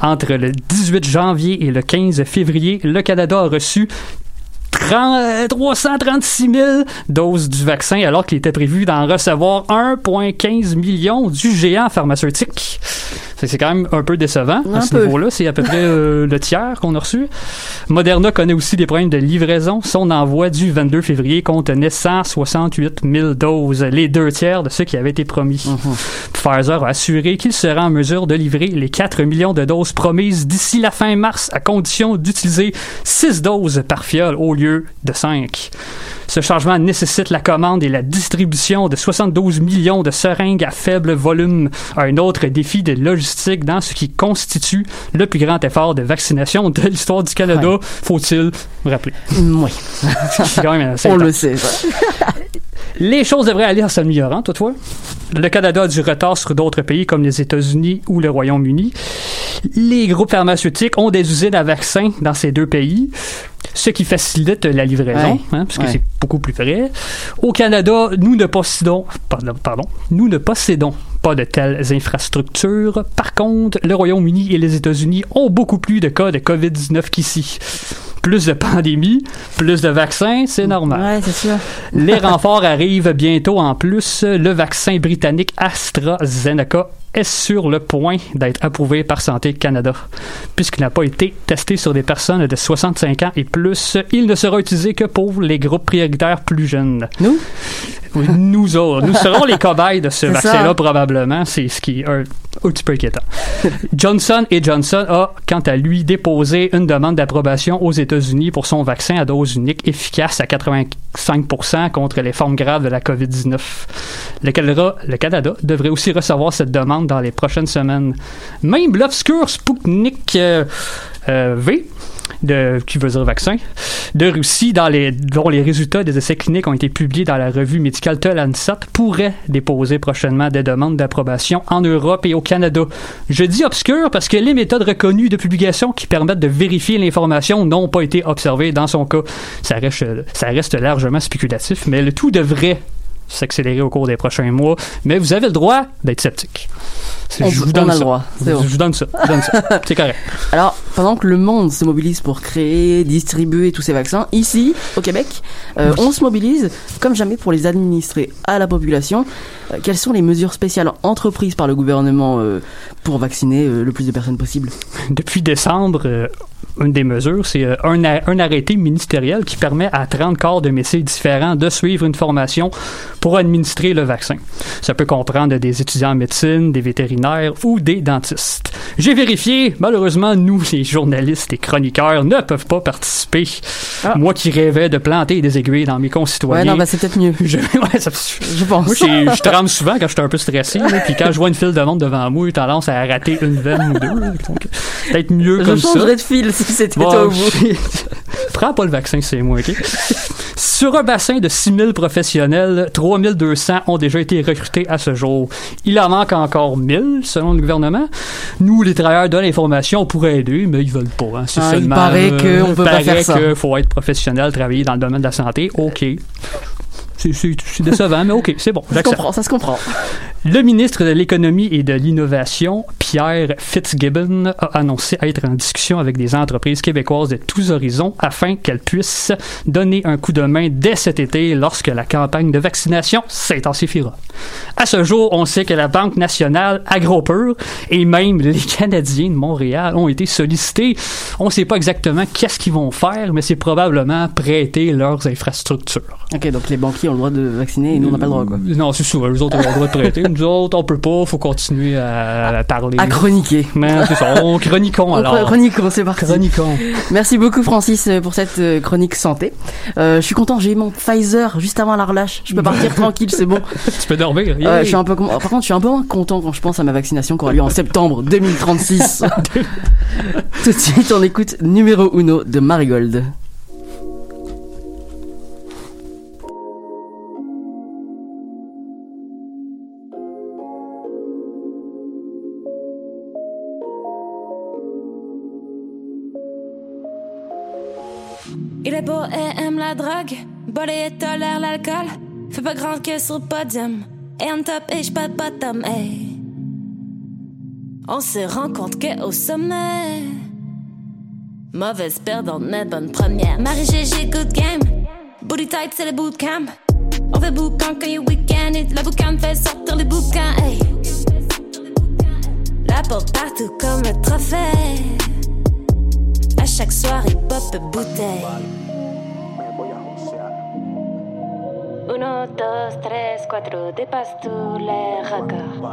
Entre le 18 janvier et le 15 février, le Canada a reçu 30, euh, 336 000 doses du vaccin, alors qu'il était prévu d'en recevoir 1,15 million du géant pharmaceutique. C'est quand même un peu décevant à ce niveau-là. C'est à peu près euh, le tiers qu'on a reçu. Moderna connaît aussi des problèmes de livraison. Son envoi du 22 février contenait 168 000 doses, les deux tiers de ce qui avait été promis. Pfizer a assuré qu'il sera en mesure de livrer les 4 millions de doses promises d'ici la fin mars, à condition d'utiliser 6 doses par fiole au lieu de 5. Ce changement nécessite la commande et la distribution de 72 millions de seringues à faible volume, un autre défi de logistique dans ce qui constitue le plus grand effort de vaccination de l'histoire du Canada, faut-il rappeler. oui. Quand même On le sait. ça. Les choses devraient aller en s'améliorant, toutefois. Le Canada a du retard sur d'autres pays comme les États-Unis ou le Royaume-Uni. Les groupes pharmaceutiques ont des usines à vaccins dans ces deux pays, ce qui facilite la livraison, Ouais. hein, parce que Ouais. c'est beaucoup plus près. Au Canada, nous ne possédons, pardon, pardon, nous ne possédons pas de telles infrastructures. Par contre, le Royaume-Uni et les États-Unis ont beaucoup plus de cas de COVID-19 qu'ici. Plus de pandémie, plus de vaccins, c'est normal. Ouais, c'est sûr. Les renforts arrivent bientôt en plus. Le vaccin britannique AstraZeneca est sur le point d'être approuvé par Santé Canada. Puisqu'il n'a pas été testé sur des personnes de 65 ans et plus, il ne sera utilisé que pour les groupes prioritaires plus jeunes. Nous? Oui, nous autres. Nous serons les cobayes de ce vaccin-là, probablement. C'est ce qui est un, un petit peu inquiétant. Johnson Johnson a, quant à lui, déposé une demande d'approbation aux États-Unis pour son vaccin à dose unique efficace à 85% contre les formes graves de la COVID-19. Le Canada, le Canada devrait aussi recevoir cette demande dans les prochaines semaines. Même l'obscur Sputnik euh, euh, V, de, qui veut dire vaccin, de Russie, les, dont les résultats des essais cliniques ont été publiés dans la revue médicale The pourrait déposer prochainement des demandes d'approbation en Europe et au Canada. Je dis obscur parce que les méthodes reconnues de publication qui permettent de vérifier l'information n'ont pas été observées dans son cas. Ça reste, ça reste largement spéculatif, mais le tout devrait s'accélérer au cours des prochains mois, mais vous avez le droit d'être sceptique. On- Je vous on donne a le droit, Je bon. vous donne ça. je vous donne ça. C'est correct. Alors, pendant que le monde se mobilise pour créer, distribuer tous ces vaccins, ici, au Québec, euh, on se mobilise comme jamais pour les administrer à la population. Euh, quelles sont les mesures spéciales entreprises par le gouvernement euh, pour vacciner le plus de personnes possible? Depuis décembre, une des mesures, c'est euh, un, arrêté ministériel qui permet à 30 corps de métiers différents de suivre une formation pour administrer le vaccin. Ça peut comprendre des étudiants en médecine, des vétérinaires ou des dentistes. J'ai vérifié, malheureusement, nous, les journalistes et chroniqueurs, ne peuvent pas participer. Moi qui rêvais de planter des aiguilles dans mes concitoyens. Ouais, non, bah c'est peut-être mieux. Je, ouais, ça- Je pense. moi, je tremble souvent quand je suis un peu stressé. là, Puis quand je vois une file de monde devant moi, j'ai tendance à rater une veine ou deux. peut-être mieux Je comme ça. changerais de fil si c'était Bon, toi ou vous. Prends pas le vaccin, c'est moi, OK? Sur un bassin de 6000 professionnels, 3200 ont déjà été recrutés à ce jour. Il en manque encore 1000, selon le gouvernement. Nous, les travailleurs de l'information, on pourrait aider, mais ils veulent pas. hein. C'est Ah, il seulement, paraît euh, qu'on peut pas faire ça. faut être professionnel, travailler dans le domaine de la santé. OK. C'est- décevant, mais OK, c'est bon. Ça se j'accepte. comprend, ça se comprend. Le ministre de l'Économie et de l'Innovation, Pierre Fitzgibbon, a annoncé être en discussion avec des entreprises québécoises de tous horizons afin qu'elles puissent donner un coup de main dès cet été lorsque la campagne de vaccination s'intensifiera. À ce jour, on sait que la Banque nationale AgroPur et même les Canadiens de Montréal ont été sollicités. On ne sait pas exactement qu'est-ce qu'ils vont faire, mais c'est probablement prêter leurs infrastructures. Ok, donc les banquiers ont le droit de vacciner et nous on n'a pas le droit quoi. Non, c'est sûr. Eux autres ont le droit de prêter. Nous autres, on peut pas. Faut continuer à, à parler. À chroniquer. Mais c'est ça. On chroniquons On alors. Chroniquons, c'est parti. Chroniquons. Merci beaucoup Francis euh, pour cette euh, chronique santé. Euh, je suis content, j'ai eu mon Pfizer juste avant la relâche. Je peux partir tranquille, c'est bon. Tu peux dormir. Euh, je suis un peu com- Par contre, je suis un peu moins content quand je pense à ma vaccination qui aura lieu en septembre 2036. Tout de suite, on écoute numéro uno de Marigold. Il est beau et aime la drogue, body et tolère l'alcool. Fait pas grand que sur le podium. Et on top et j'pas de bottom, hey. On se rend compte que au sommet. Mauvaise perdante, mais bonne première. Marie-Gégé, good game. Booty tight, c'est le bootcamp. On fait boucan quand il week-end. Et la boucan fait sortir les bouquins, hey. La porte partout comme le trophée. À chaque soirée, pop bouteille. 1, 2, 3, 4, dépasse tous les records.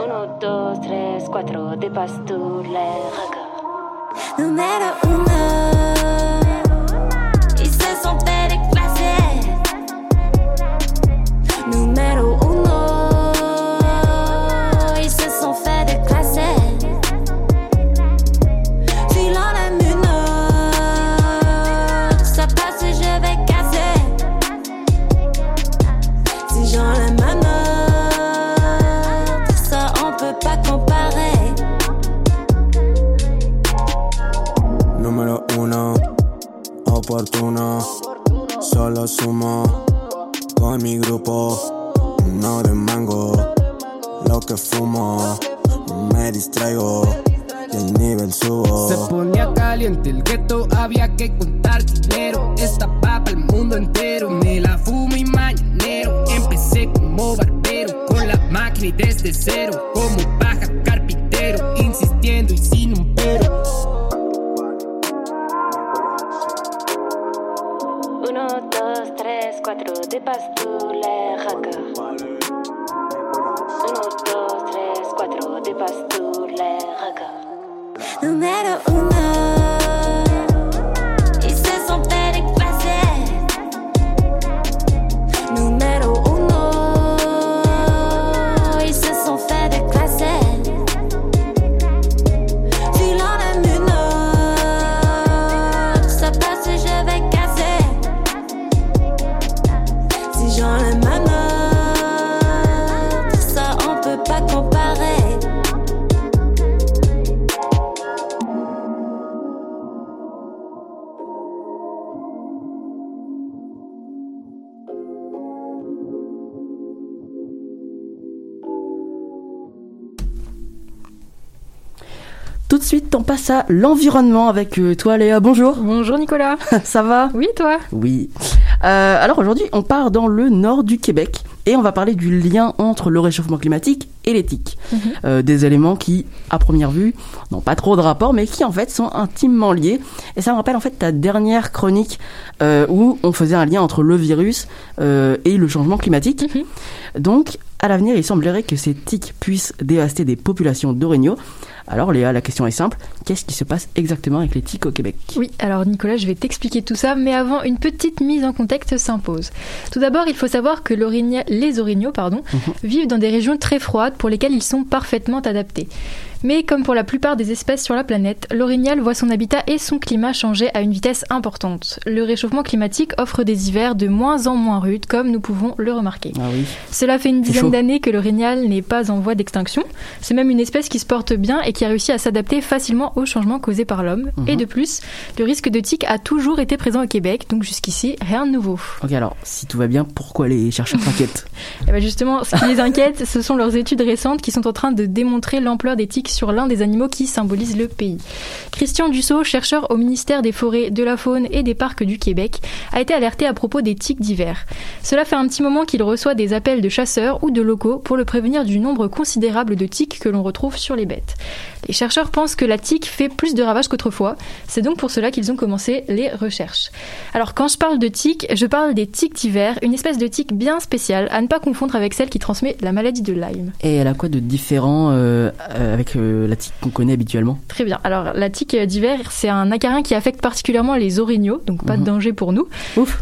1, 2, 3, 4, dépasse tous les records. Número 1. Solo sumo con mi grupo. No de mango, lo que fumo. Me distraigo y el nivel el subo. Se ponía caliente el gueto, había que contar dinero. Esta papa el mundo entero, me la fumo y mañanero. Empecé como barbero, con la máquina y desde cero. Como 4 dépasse tous les records. 1, 2, 3, 4 dépasse tous les records. Número 1 Tout de suite, on passe à l'environnement avec euh, toi, Léa. Bonjour. Bonjour, Nicolas. Ça va? Oui, toi? Oui. Euh, alors aujourd'hui, on part dans le nord du Québec et on va parler du lien entre le réchauffement climatique et l'éthique. Mhm. Euh, des éléments qui, à première vue, n'ont pas trop de rapport, mais qui en fait sont intimement liés. Et ça me rappelle en fait ta dernière chronique euh, où on faisait un lien entre le virus euh, et le changement climatique. Mhm. Donc, à l'avenir, il semblerait que ces tiques puissent dévaster des populations d'orignaux. Alors Léa, la question est simple. Qu'est-ce qui se passe exactement avec les tiques au Québec? Oui, alors Nicolas, je vais t'expliquer tout ça, mais avant, une petite mise en contexte s'impose. Tout d'abord, il faut savoir que les orignaux pardon, vivent dans des régions très froides pour lesquelles ils sont parfaitement adaptés. Mais comme pour la plupart des espèces sur la planète, l'orignal voit son habitat et son climat changer à une vitesse importante. Le réchauffement climatique offre des hivers de moins en moins rudes, comme nous pouvons le remarquer. Ah oui. Cela fait une dizaine d'années que l'orignal n'est pas en voie d'extinction. C'est même une espèce qui se porte bien et qui a réussi à s'adapter facilement aux changements causés par l'homme. Mhm. Et de plus, le risque de tic a toujours été présent au Québec, donc jusqu'ici, rien de nouveau. Ok, alors, si tout va bien, pourquoi les chercheurs s'inquiètent Et ben justement, ce qui les inquiète, ce sont leurs études récentes qui sont en train de démontrer l'ampleur des tiques sur l'un des animaux qui symbolisent le pays. Christian Dussault, chercheur au ministère des Forêts, de la Faune et des Parcs du Québec, a été alerté à propos des tiques d'hiver. Cela fait un petit moment qu'il reçoit des appels de chasseurs ou de locaux pour le prévenir du nombre considérable de tiques que l'on retrouve sur les bêtes. Les chercheurs pensent que la tique fait plus de ravages qu'autrefois, c'est donc pour cela qu'ils ont commencé les recherches. Alors quand je parle de tiques, je parle des tiques d'hiver, une espèce de tique bien spéciale, à ne pas confondre avec celle qui transmet la maladie de Lyme. Et elle a quoi de différent euh, avec euh, la tique qu'on connaît habituellement Très bien. Alors, la tique d'hiver, c'est un acarin qui affecte particulièrement les orignaux, donc pas de danger pour nous.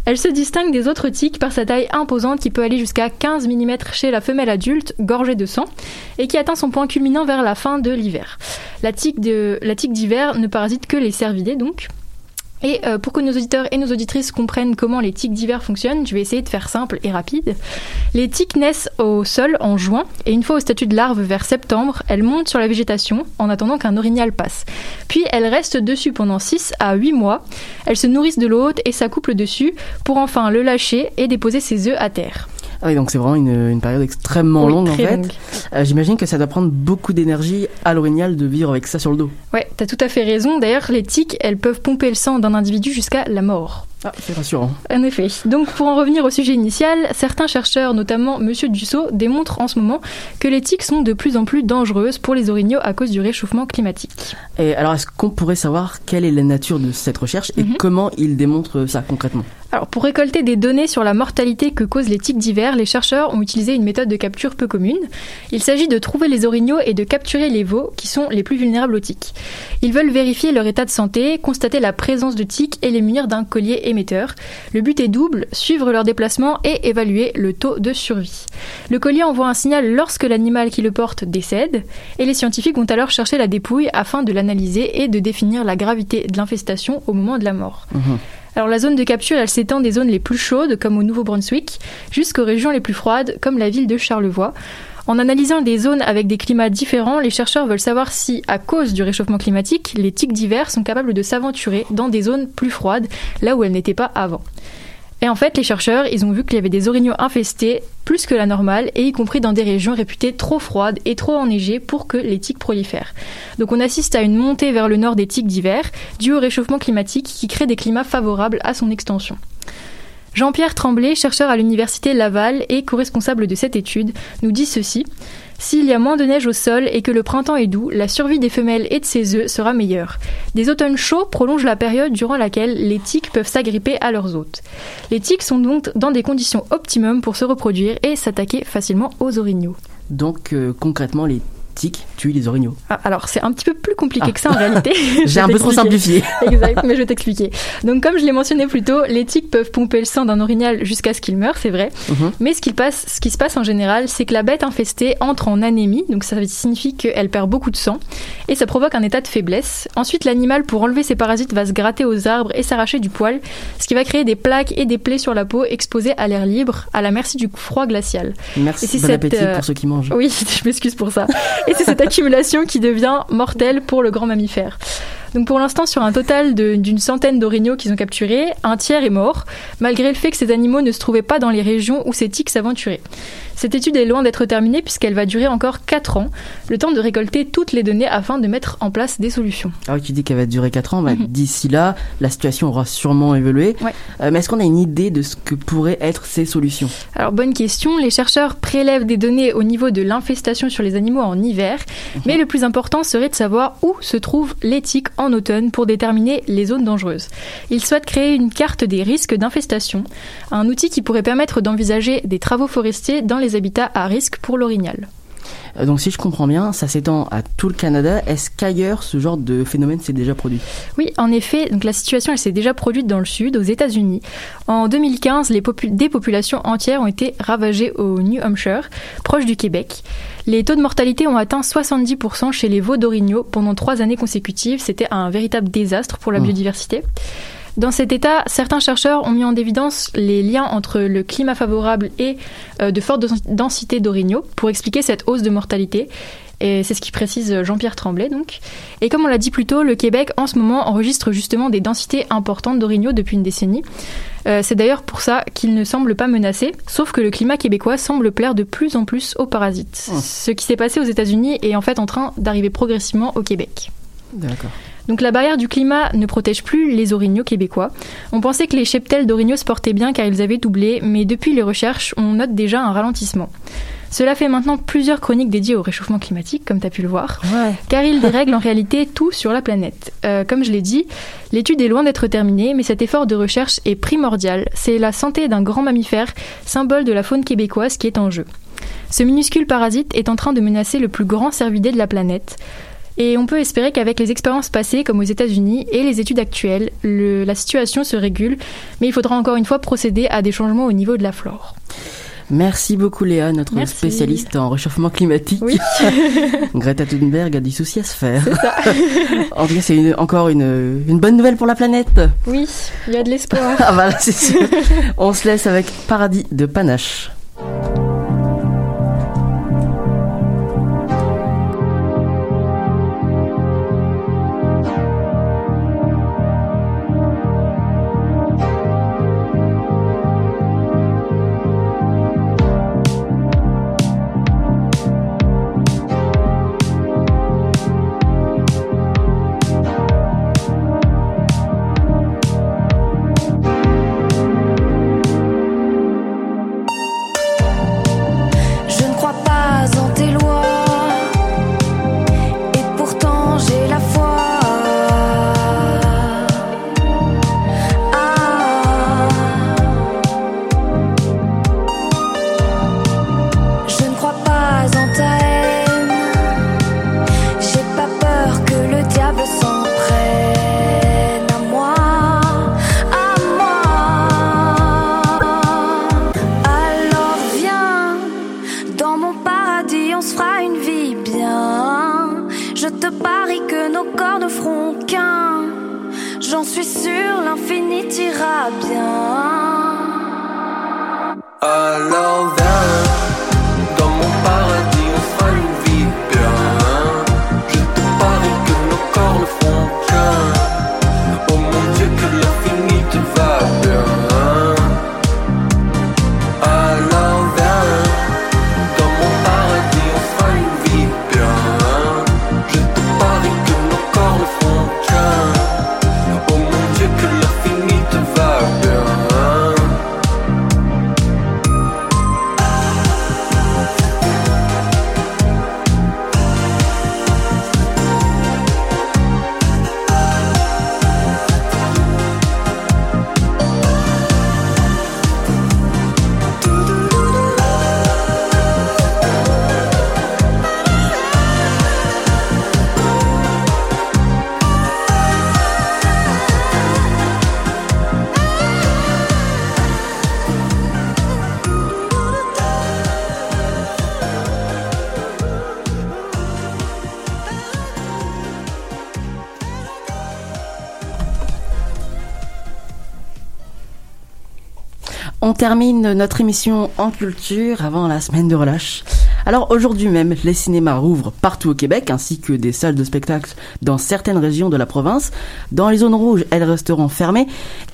Elle se distingue des autres tiques par sa taille imposante qui peut aller jusqu'à 15 mm chez la femelle adulte, gorgée de sang, et qui atteint son point culminant vers la fin de l'hiver. La tique de- la tique d'hiver ne parasite que les cervidés, donc. Et euh, pour que nos auditeurs et nos auditrices comprennent comment les tiques d'hiver fonctionnent, je vais essayer de faire simple et rapide. Les tiques naissent au sol en juin et une fois au statut de larve vers septembre, elles montent sur la végétation en attendant qu'un orignal passe. Puis elles restent dessus pendant 6 à 8 mois. Elles se nourrissent de l'hôte et s'accouplent dessus pour enfin le lâcher et déposer ses œufs à terre. Ah oui, donc c'est vraiment une, une période extrêmement Oui, longue en fait. Euh, J'imagine que ça doit prendre beaucoup d'énergie à l'orignal de vivre avec ça sur le dos. Ouais, t'as tout à fait raison. D'ailleurs, les tiques, elles peuvent pomper le sang d'un individu jusqu'à la mort. Ah, c'est rassurant. En effet. Donc, pour en revenir au sujet initial, certains chercheurs, notamment Monsieur Dussault, démontrent en ce moment que les tiques sont de plus en plus dangereuses pour les orignaux à cause du réchauffement climatique. Et alors, est-ce qu'on pourrait savoir quelle est la nature de cette recherche et Mhm. comment ils démontrent ça concrètement? Alors, pour récolter des données sur la mortalité que causent les tiques d'hiver, les chercheurs ont utilisé une méthode de capture peu commune. Il s'agit de trouver les orignaux et de capturer les veaux qui sont les plus vulnérables aux tiques. Ils veulent vérifier leur état de santé, constater la présence de tiques et les munir d'un collier émetteur. Le but est double, suivre leur déplacement et évaluer le taux de survie. Le collier envoie un signal lorsque l'animal qui le porte décède, et les scientifiques vont alors chercher la dépouille afin de l'analyser et de définir la gravité de l'infestation au moment de la mort. Alors la zone de capture, elle s'étend des zones les plus chaudes, comme au Nouveau-Brunswick, jusqu'aux régions les plus froides, comme la ville de Charlevoix. En analysant des zones avec des climats différents, les chercheurs veulent savoir si, à cause du réchauffement climatique, les tiques d'hiver sont capables de s'aventurer dans des zones plus froides, là où elles n'étaient pas avant. Et en fait, les chercheurs, ils ont vu qu'il y avait des orignaux infestés plus que la normale, et y compris dans des régions réputées trop froides et trop enneigées pour que les tiques prolifèrent. Donc on assiste à une montée vers le nord des tiques d'hiver, due au réchauffement climatique qui crée des climats favorables à son extension. Jean-Pierre Tremblay, chercheur à l'université Laval et co-responsable de cette étude, nous dit ceci. S'il y a moins de neige au sol et que le printemps est doux, la survie des femelles et de ses œufs sera meilleure. Des automnes chauds prolongent la période durant laquelle les tiques peuvent s'agripper à leurs hôtes. Les tiques sont donc dans des conditions optimum pour se reproduire et s'attaquer facilement aux orignaux. Donc euh, concrètement, les tuent les orignaux. Ah, alors, c'est un petit peu plus compliqué que ça en réalité. Je J'ai un peu trop simplifié. exact, mais je vais t'expliquer. Donc, comme je l'ai mentionné plus tôt, les tiques peuvent pomper le sang d'un orignal jusqu'à ce qu'il meure, c'est vrai. Mhm. Mais ce qui, passe, ce qui se passe en général, c'est que la bête infestée entre en anémie, donc ça signifie qu'elle perd beaucoup de sang, et ça provoque un état de faiblesse. Ensuite, l'animal, pour enlever ses parasites, va se gratter aux arbres et s'arracher du poil, ce qui va créer des plaques et des plaies sur la peau exposées à l'air libre, à la merci du froid glacial. Merci, Et c'est bon cette, appétit euh, pour ceux qui mangent. Oui, je m'excuse pour ça. Et c'est cette accumulation qui devient mortelle pour le grand mammifère. Donc pour l'instant, sur un total d'une centaine d'orignaux qu'ils ont capturés, un tiers est mort, malgré le fait que ces animaux ne se trouvaient pas dans les régions où ces tiques s'aventuraient. Cette étude est loin d'être terminée puisqu'elle va durer encore 4 ans, le temps de récolter toutes les données afin de mettre en place des solutions. Ah oui, tu dis qu'elle va durer 4 ans. Bah, Mhm. D'ici là, la situation aura sûrement évolué. Euh, mais est-ce qu'on a une idée de ce que pourraient être ces solutions? Alors bonne question, les chercheurs prélèvent des données au niveau de l'infestation sur les animaux en hiver, mais le plus important serait de savoir où se trouvent les tiques en automne pour déterminer les zones dangereuses. Ils souhaitent créer une carte des risques d'infestation, un outil qui pourrait permettre d'envisager des travaux forestiers dans les habitats à risque pour l'orignal. Euh, Donc si je comprends bien, ça s'étend à tout le Canada. Est-ce qu'ailleurs, ce genre de phénomène s'est déjà produit? Oui, en effet, donc la situation elle s'est déjà produite dans le sud, aux États-Unis. En 2015, les des populations entières ont été ravagées au New Hampshire, proche du Québec. Les taux de mortalité ont atteint 70% chez les veaux d'orignaux pendant trois années consécutives. C'était un véritable désastre pour la Oh. biodiversité. Dans cet état, certains chercheurs ont mis en évidence les liens entre le climat favorable et euh, de fortes dens- densités d'orignaux pour expliquer cette hausse de mortalité. Et c'est ce qui précise Jean-Pierre Tremblay, donc. Et comme on l'a dit plus tôt, le Québec, en ce moment, enregistre justement des densités importantes d'orignaux depuis une décennie. Euh, c'est d'ailleurs pour ça qu'il ne semble pas menacé, sauf que le climat québécois semble plaire de plus en plus aux parasites. Ce qui s'est passé aux États-Unis est en fait en train d'arriver progressivement au Québec. D'accord. Donc la barrière du climat ne protège plus les orignaux québécois. On pensait que les cheptels d'orignaux se portaient bien car ils avaient doublé, mais depuis les recherches, on note déjà un ralentissement. Cela fait maintenant plusieurs chroniques dédiées au réchauffement climatique, comme tu as pu le voir, car il dérègle en réalité tout sur la planète. Euh, comme je l'ai dit, l'étude est loin d'être terminée, mais cet effort de recherche est primordial. C'est la santé d'un grand mammifère, symbole de la faune québécoise, qui est en jeu. Ce minuscule parasite est en train de menacer le plus grand cervidé de la planète. Et on peut espérer qu'avec les expériences passées, comme aux États-Unis, et les études actuelles, le- la situation se régule, mais il faudra encore une fois procéder à des changements au niveau de la flore. Merci beaucoup Léa, notre Merci. spécialiste en réchauffement climatique. Oui. Greta Thunberg a des soucis à se faire. Ça. en tout cas, c'est encore une, une bonne nouvelle pour la planète. Oui, il y a de l'espoir. ah voilà, c'est sûr. On se laisse avec Paradis de Panache. Termine notre émission en culture avant la semaine de relâche. Alors aujourd'hui même, les cinémas rouvrent partout au Québec ainsi que des salles de spectacle dans certaines régions de la province. Dans les zones rouges, elles resteront fermées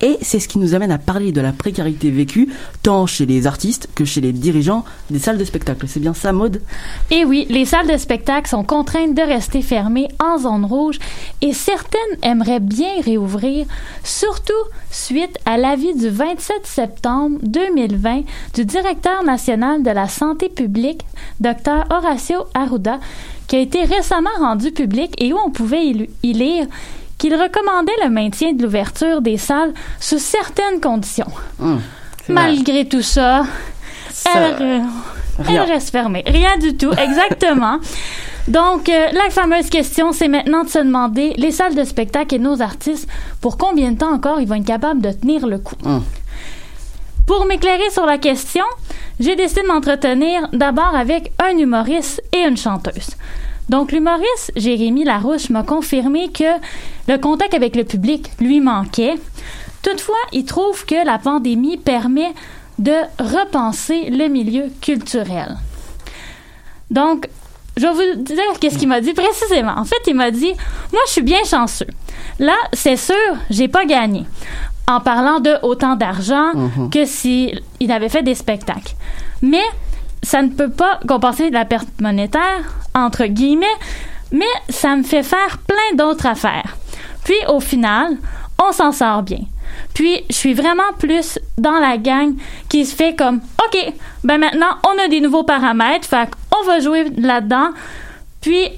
et c'est ce qui nous amène à parler de la précarité vécue tant chez les artistes que chez les dirigeants des salles de spectacle. C'est bien ça, Maude? Eh oui, les salles de spectacle sont contraintes de rester fermées en zone rouge et certaines aimeraient bien réouvrir, surtout suite à l'avis du 27 septembre 2020 du directeur national de la santé publique, Dr Horacio Arruda, qui a été récemment rendu public et où on pouvait y lire qu'il recommandait le maintien de l'ouverture des salles sous certaines conditions. Hum, Malgré tout ça, elle, elle reste fermée. Rien du tout, exactement. Donc, euh, la fameuse question, c'est maintenant de se demander, les salles de spectacle et nos artistes, pour combien de temps encore ils vont être capables de tenir le coup? Hum. Pour m'éclairer sur la question, j'ai décidé de m'entretenir d'abord avec un humoriste et une chanteuse. Donc, l'humoriste Jérémy Larouche m'a confirmé que le contact avec le public lui manquait. Toutefois, il trouve que la pandémie permet de repenser le milieu culturel. Donc, je vais vous dire qu'est-ce qu'il m'a dit précisément. En fait, il m'a dit Moi, je suis bien chanceux. Là, c'est sûr, j'ai pas gagné. En parlant de autant d'argent Mhm. que s'il il avait fait des spectacles. Mais ça ne peut pas compenser la perte monétaire, entre guillemets, mais ça me fait faire plein d'autres affaires. Puis, au final, on s'en sort bien. Puis, je suis vraiment plus dans la gang qui se fait comme, OK, ben maintenant, on a des nouveaux paramètres, fait on va jouer là-dedans. Puis,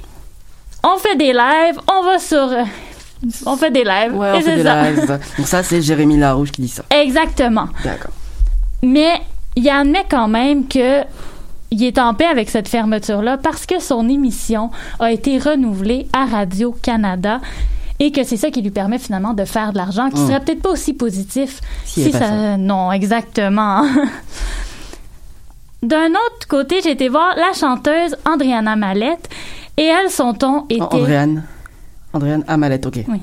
on fait des lives, on va sur... On fait des lives. Ouais, et on fait des ça. lives. Donc ça, c'est Jérémy Larouche qui dit ça. Exactement. D'accord. Mais il admet quand même que il est en paix avec cette fermeture-là parce que son émission a été renouvelée à Radio-Canada et que c'est ça qui lui permet finalement de faire de l'argent, qui Hum. serait peut-être pas aussi positif si ça... ça. Non, exactement. D'un autre côté, j'ai été voir la chanteuse Andriana Mallette et elle, son ton était... Oh. Andréane Amalette, ok. Oui.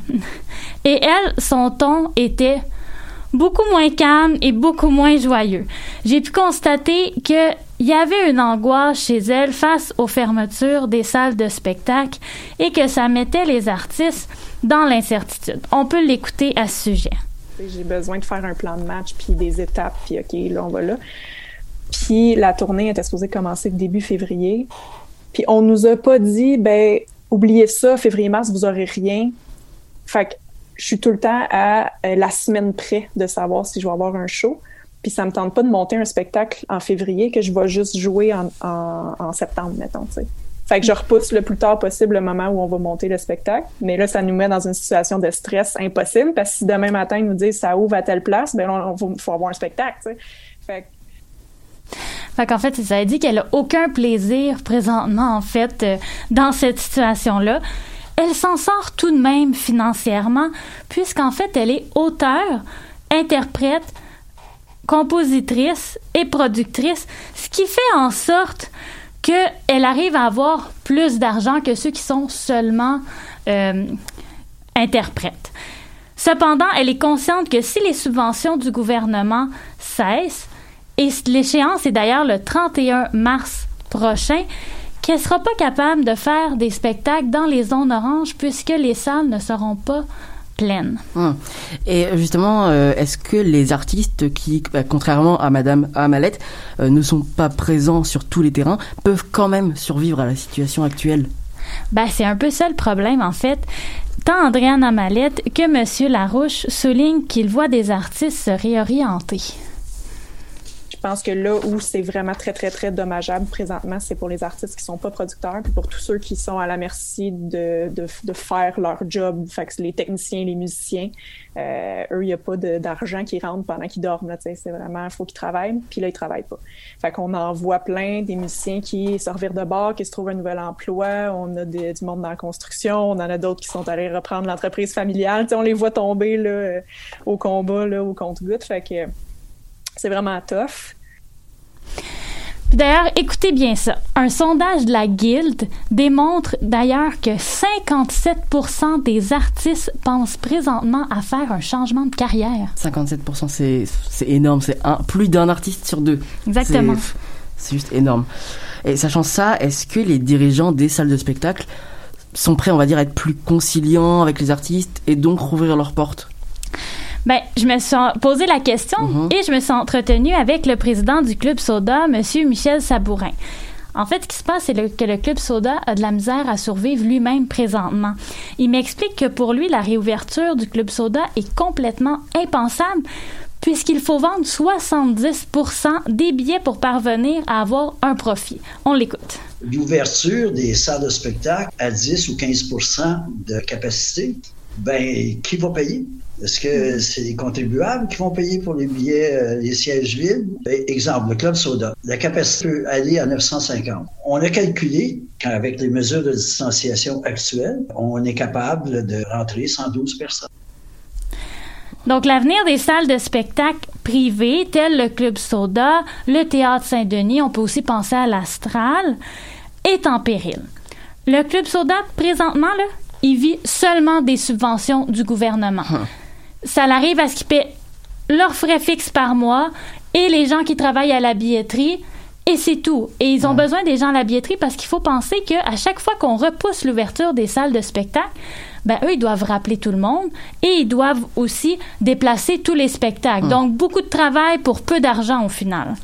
Et elle, son ton était beaucoup moins calme et beaucoup moins joyeux. J'ai pu constater qu'il y avait une angoisse chez elle face aux fermetures des salles de spectacle et que ça mettait les artistes dans l'incertitude. On peut l'écouter à ce sujet. J'ai besoin de faire un plan de match, puis des étapes, puis OK, là, on va là. Puis la tournée était supposée commencer début février. Puis on nous a pas dit, ben, oubliez ça, février-mars, vous aurez rien. Fait que je suis tout le temps à euh, la semaine près de savoir si je vais avoir un show. Puis ça me tente pas de monter un spectacle en février que je vais juste jouer en, en, septembre, mettons. Fait que je repousse le plus tard possible le moment où on va monter le spectacle. Mais là, ça nous met dans une situation de stress impossible parce que si demain matin, ils nous disent ça ouvre à telle place, ben là, il faut avoir un spectacle, Fait qu'en fait, ça. Elle dit qu'elle a aucun plaisir présentement, en fait, euh, dans cette situation-là. Elle s'en sort tout de même financièrement, puisqu'en fait, elle est auteure, interprète, compositrice et productrice, ce qui fait en sorte qu'elle arrive à avoir plus d'argent que ceux qui sont seulement euh, interprètes. Cependant, elle est consciente que si les subventions du gouvernement cessent, et l'échéance est d'ailleurs le 31 mars prochain, qu'elle sera pas capable de faire des spectacles dans les zones oranges puisque les salles ne seront pas pleines. Hum. Et justement, euh, est-ce que les artistes qui, bah, contrairement à Madame Amalette, euh, ne sont pas présents sur tous les terrains, peuvent quand même survivre à la situation actuelle? Ben, c'est un peu ça le problème, en fait. Tant Andréane Amalette que Monsieur Larouche soulignent qu'il voit des artistes se réorienter. Je pense que là où c'est vraiment très, très, très dommageable présentement, c'est pour les artistes qui sont pas producteurs, puis pour tous ceux qui sont à la merci de, de, faire leur job. Fait que les techniciens, les musiciens, euh, eux, il n'y a pas d'argent qui rentre pendant qu'ils dorment. C'est vraiment, il faut qu'ils travaillent, puis là, ils travaillent pas. Fait qu'on en voit plein des musiciens qui se revirent de bord, qui se trouvent un nouvel emploi. On a du monde dans la construction, on en a d'autres qui sont allés reprendre l'entreprise familiale. On les voit tomber là, au combat, là, au compte-goutte. Fait que c'est vraiment tough. D'ailleurs, écoutez bien ça. Un sondage de la Guilde démontre d'ailleurs que 57% des artistes pensent présentement à faire un changement de carrière. 57%, c'est c'est énorme. C'est plus d'un artiste sur deux. Exactement. C'est- C'est juste énorme. Et sachant ça, est-ce que les dirigeants des salles de spectacle sont prêts, on va dire, à être plus conciliants avec les artistes et donc rouvrir leurs portes? Ben, je me suis posé la question et je me suis entretenue avec le président du Club Soda, Monsieur Michel Sabourin. En fait, ce qui se passe, c'est que le Club Soda a de la misère à survivre lui-même présentement. Il m'explique que pour lui, la réouverture du Club Soda est complètement impensable puisqu'il faut vendre 70% des billets pour parvenir à avoir un profit. On l'écoute. l'ouverture des salles de spectacle à 10 ou 15% de capacité, ben, qui va payer? Est-ce que c'est les contribuables qui vont payer pour les billets, euh, les sièges vides? Ben, exemple, le Club Soda. La capacité peut aller à 950. On a calculé qu'avec les mesures de distanciation actuelles, on est capable de rentrer 112 personnes. Donc, l'avenir des salles de spectacle privées, telles le Club Soda, le Théâtre Saint-Denis, on peut aussi penser à l'Astral, est en péril. Le Club Soda, présentement, là, il vit seulement des subventions du gouvernement. Ça l'arrive à ce qu'ils paient leurs frais fixes par mois et les gens qui travaillent à la billetterie. Et c'est tout. Et ils ont besoin des gens à la billetterie parce qu'il faut penser qu'à chaque fois qu'on repousse l'ouverture des salles de spectacle, ben eux, ils doivent rappeler tout le monde et ils doivent aussi déplacer tous les spectacles. Hum. Donc, beaucoup de travail pour peu d'argent au final.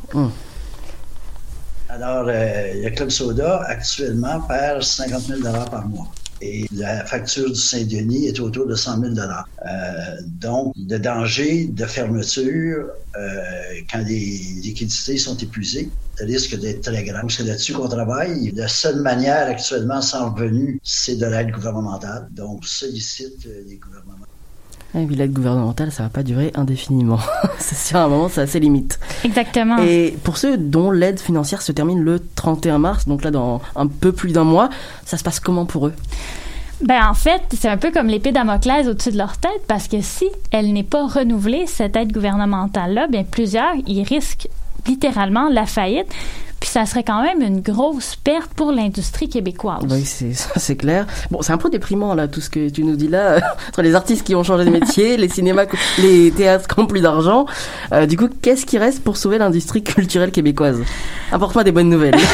Alors, euh, le Club Soda, actuellement, perd 50 000 par mois. Et la facture du Saint-Denis est autour de 100 000 euh, Donc, le danger de fermeture, euh, quand les liquidités sont épuisées, risque d'être très grand. C'est là-dessus qu'on travaille. La seule manière actuellement sans revenu, c'est de l'aide gouvernementale. Donc, sollicite euh, les gouvernements. Et puis l'aide gouvernementale, ça va pas durer indéfiniment. c'est sûr, à un moment, c'est assez limite. Exactement. Et pour ceux dont l'aide financière se termine le 31 mars, donc là dans un peu plus d'un mois, ça se passe comment pour eux? Ben en fait, c'est un peu comme l'épée Damoclès au-dessus de leur tête parce que si elle n'est pas renouvelée, cette aide gouvernementale-là, bien plusieurs, ils risquent littéralement la faillite. Puis ça serait quand même une grosse perte pour l'industrie québécoise. Oui, c'est ça, c'est clair. Bon, c'est un peu déprimant là tout ce que tu nous dis là entre les artistes qui ont changé de métier, les cinémas, les théâtres qui ont plus d'argent. Euh, du coup, qu'est-ce qui reste pour sauver l'industrie culturelle québécoise? Apporte-moi des bonnes nouvelles.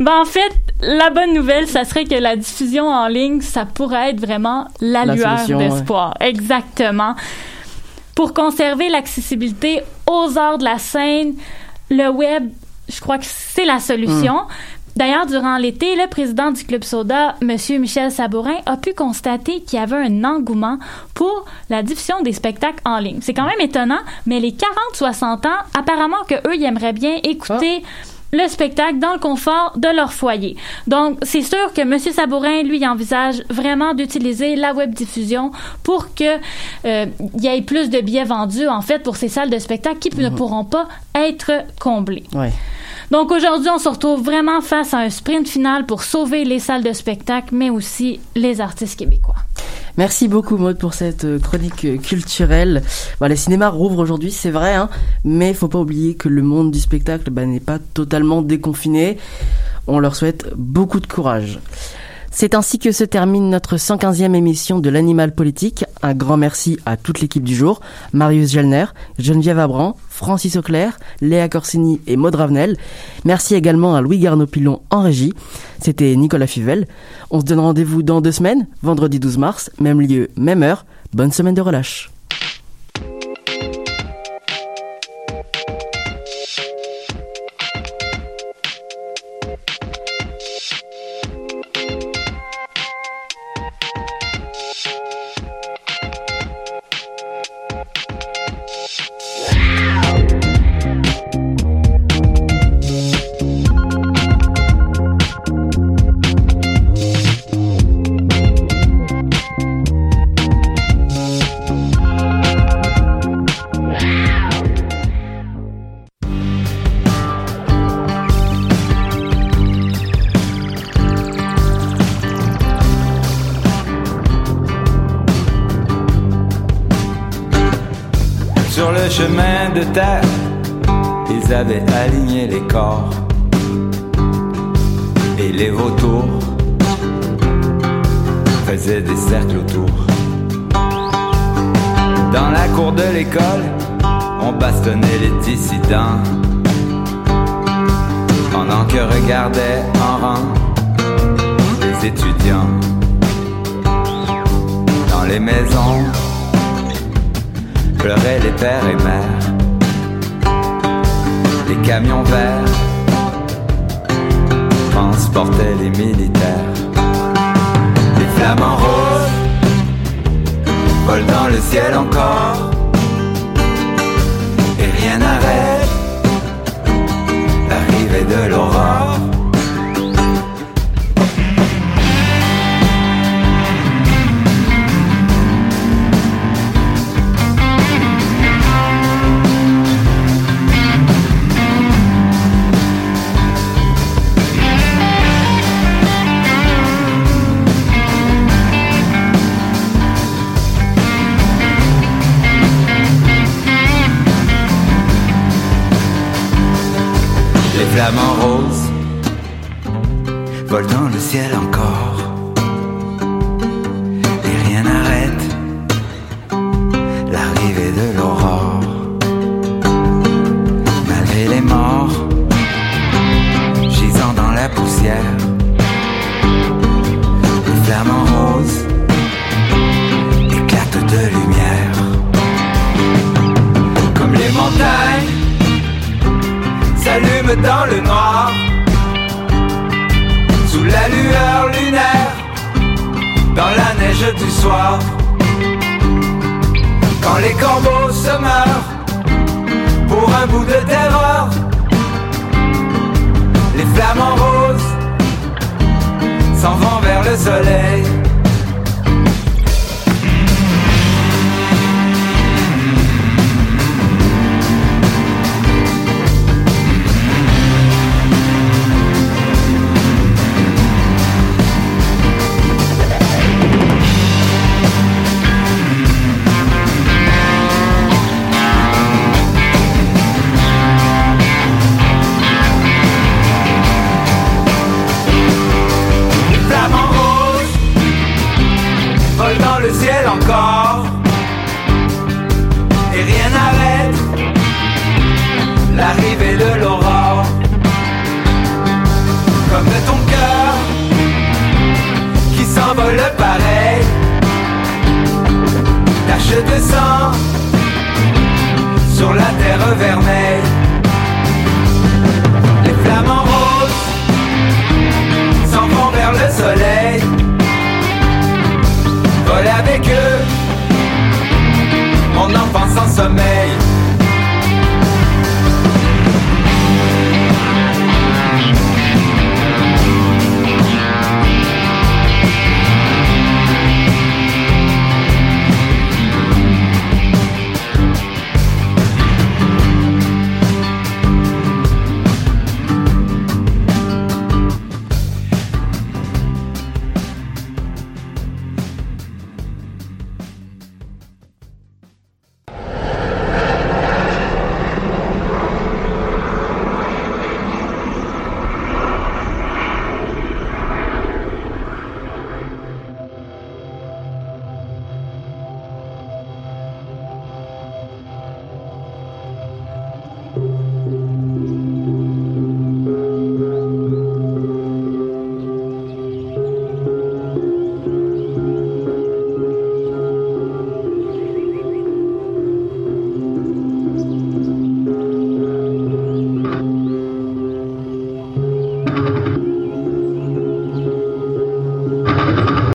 Ben en fait, la bonne nouvelle, ça serait que la diffusion en ligne, ça pourrait être vraiment la, La lueur d'espoir. Exactement. Pour conserver l'accessibilité aux arts de la scène, le web, je crois que c'est la solution. Mm. D'ailleurs, durant l'été, le président du Club Soda, M. Michel Sabourin, a pu constater qu'il y avait un engouement pour la diffusion des spectacles en ligne. C'est quand même étonnant, mais les 40-60 ans, apparemment que eux, ils aimeraient bien écouter le spectacle dans le confort de leur foyer. Donc, c'est sûr que M. Sabourin, lui, envisage vraiment d'utiliser la web diffusion pour que euh, y ait plus de billets vendus, en fait, pour ces salles de spectacle qui ne pourront pas être comblées. Ouais. Donc aujourd'hui, on se retrouve vraiment face à un sprint final pour sauver les salles de spectacle, mais aussi les artistes québécois. Merci beaucoup Maud pour cette euh, chronique euh, culturelle. Bon, les cinémas rouvrent aujourd'hui, c'est vrai, hein, mais il faut pas oublier que le monde du spectacle bah, n'est pas totalement déconfiné. On leur souhaite beaucoup de courage. C'est ainsi que se termine notre 115e émission de l'Animal Politique. Un grand merci à toute l'équipe du jour, Marius Gelner, Geneviève Abran, Francis Auclair, Léa Corsini et Maud Ravenel. Merci également à Louis Garneau-Pilon en régie. C'était Nicolas Fivel. On se donne rendez-vous dans deux semaines, vendredi 12 mars, même lieu, même heure. Bonne semaine de relâche. Ciel encore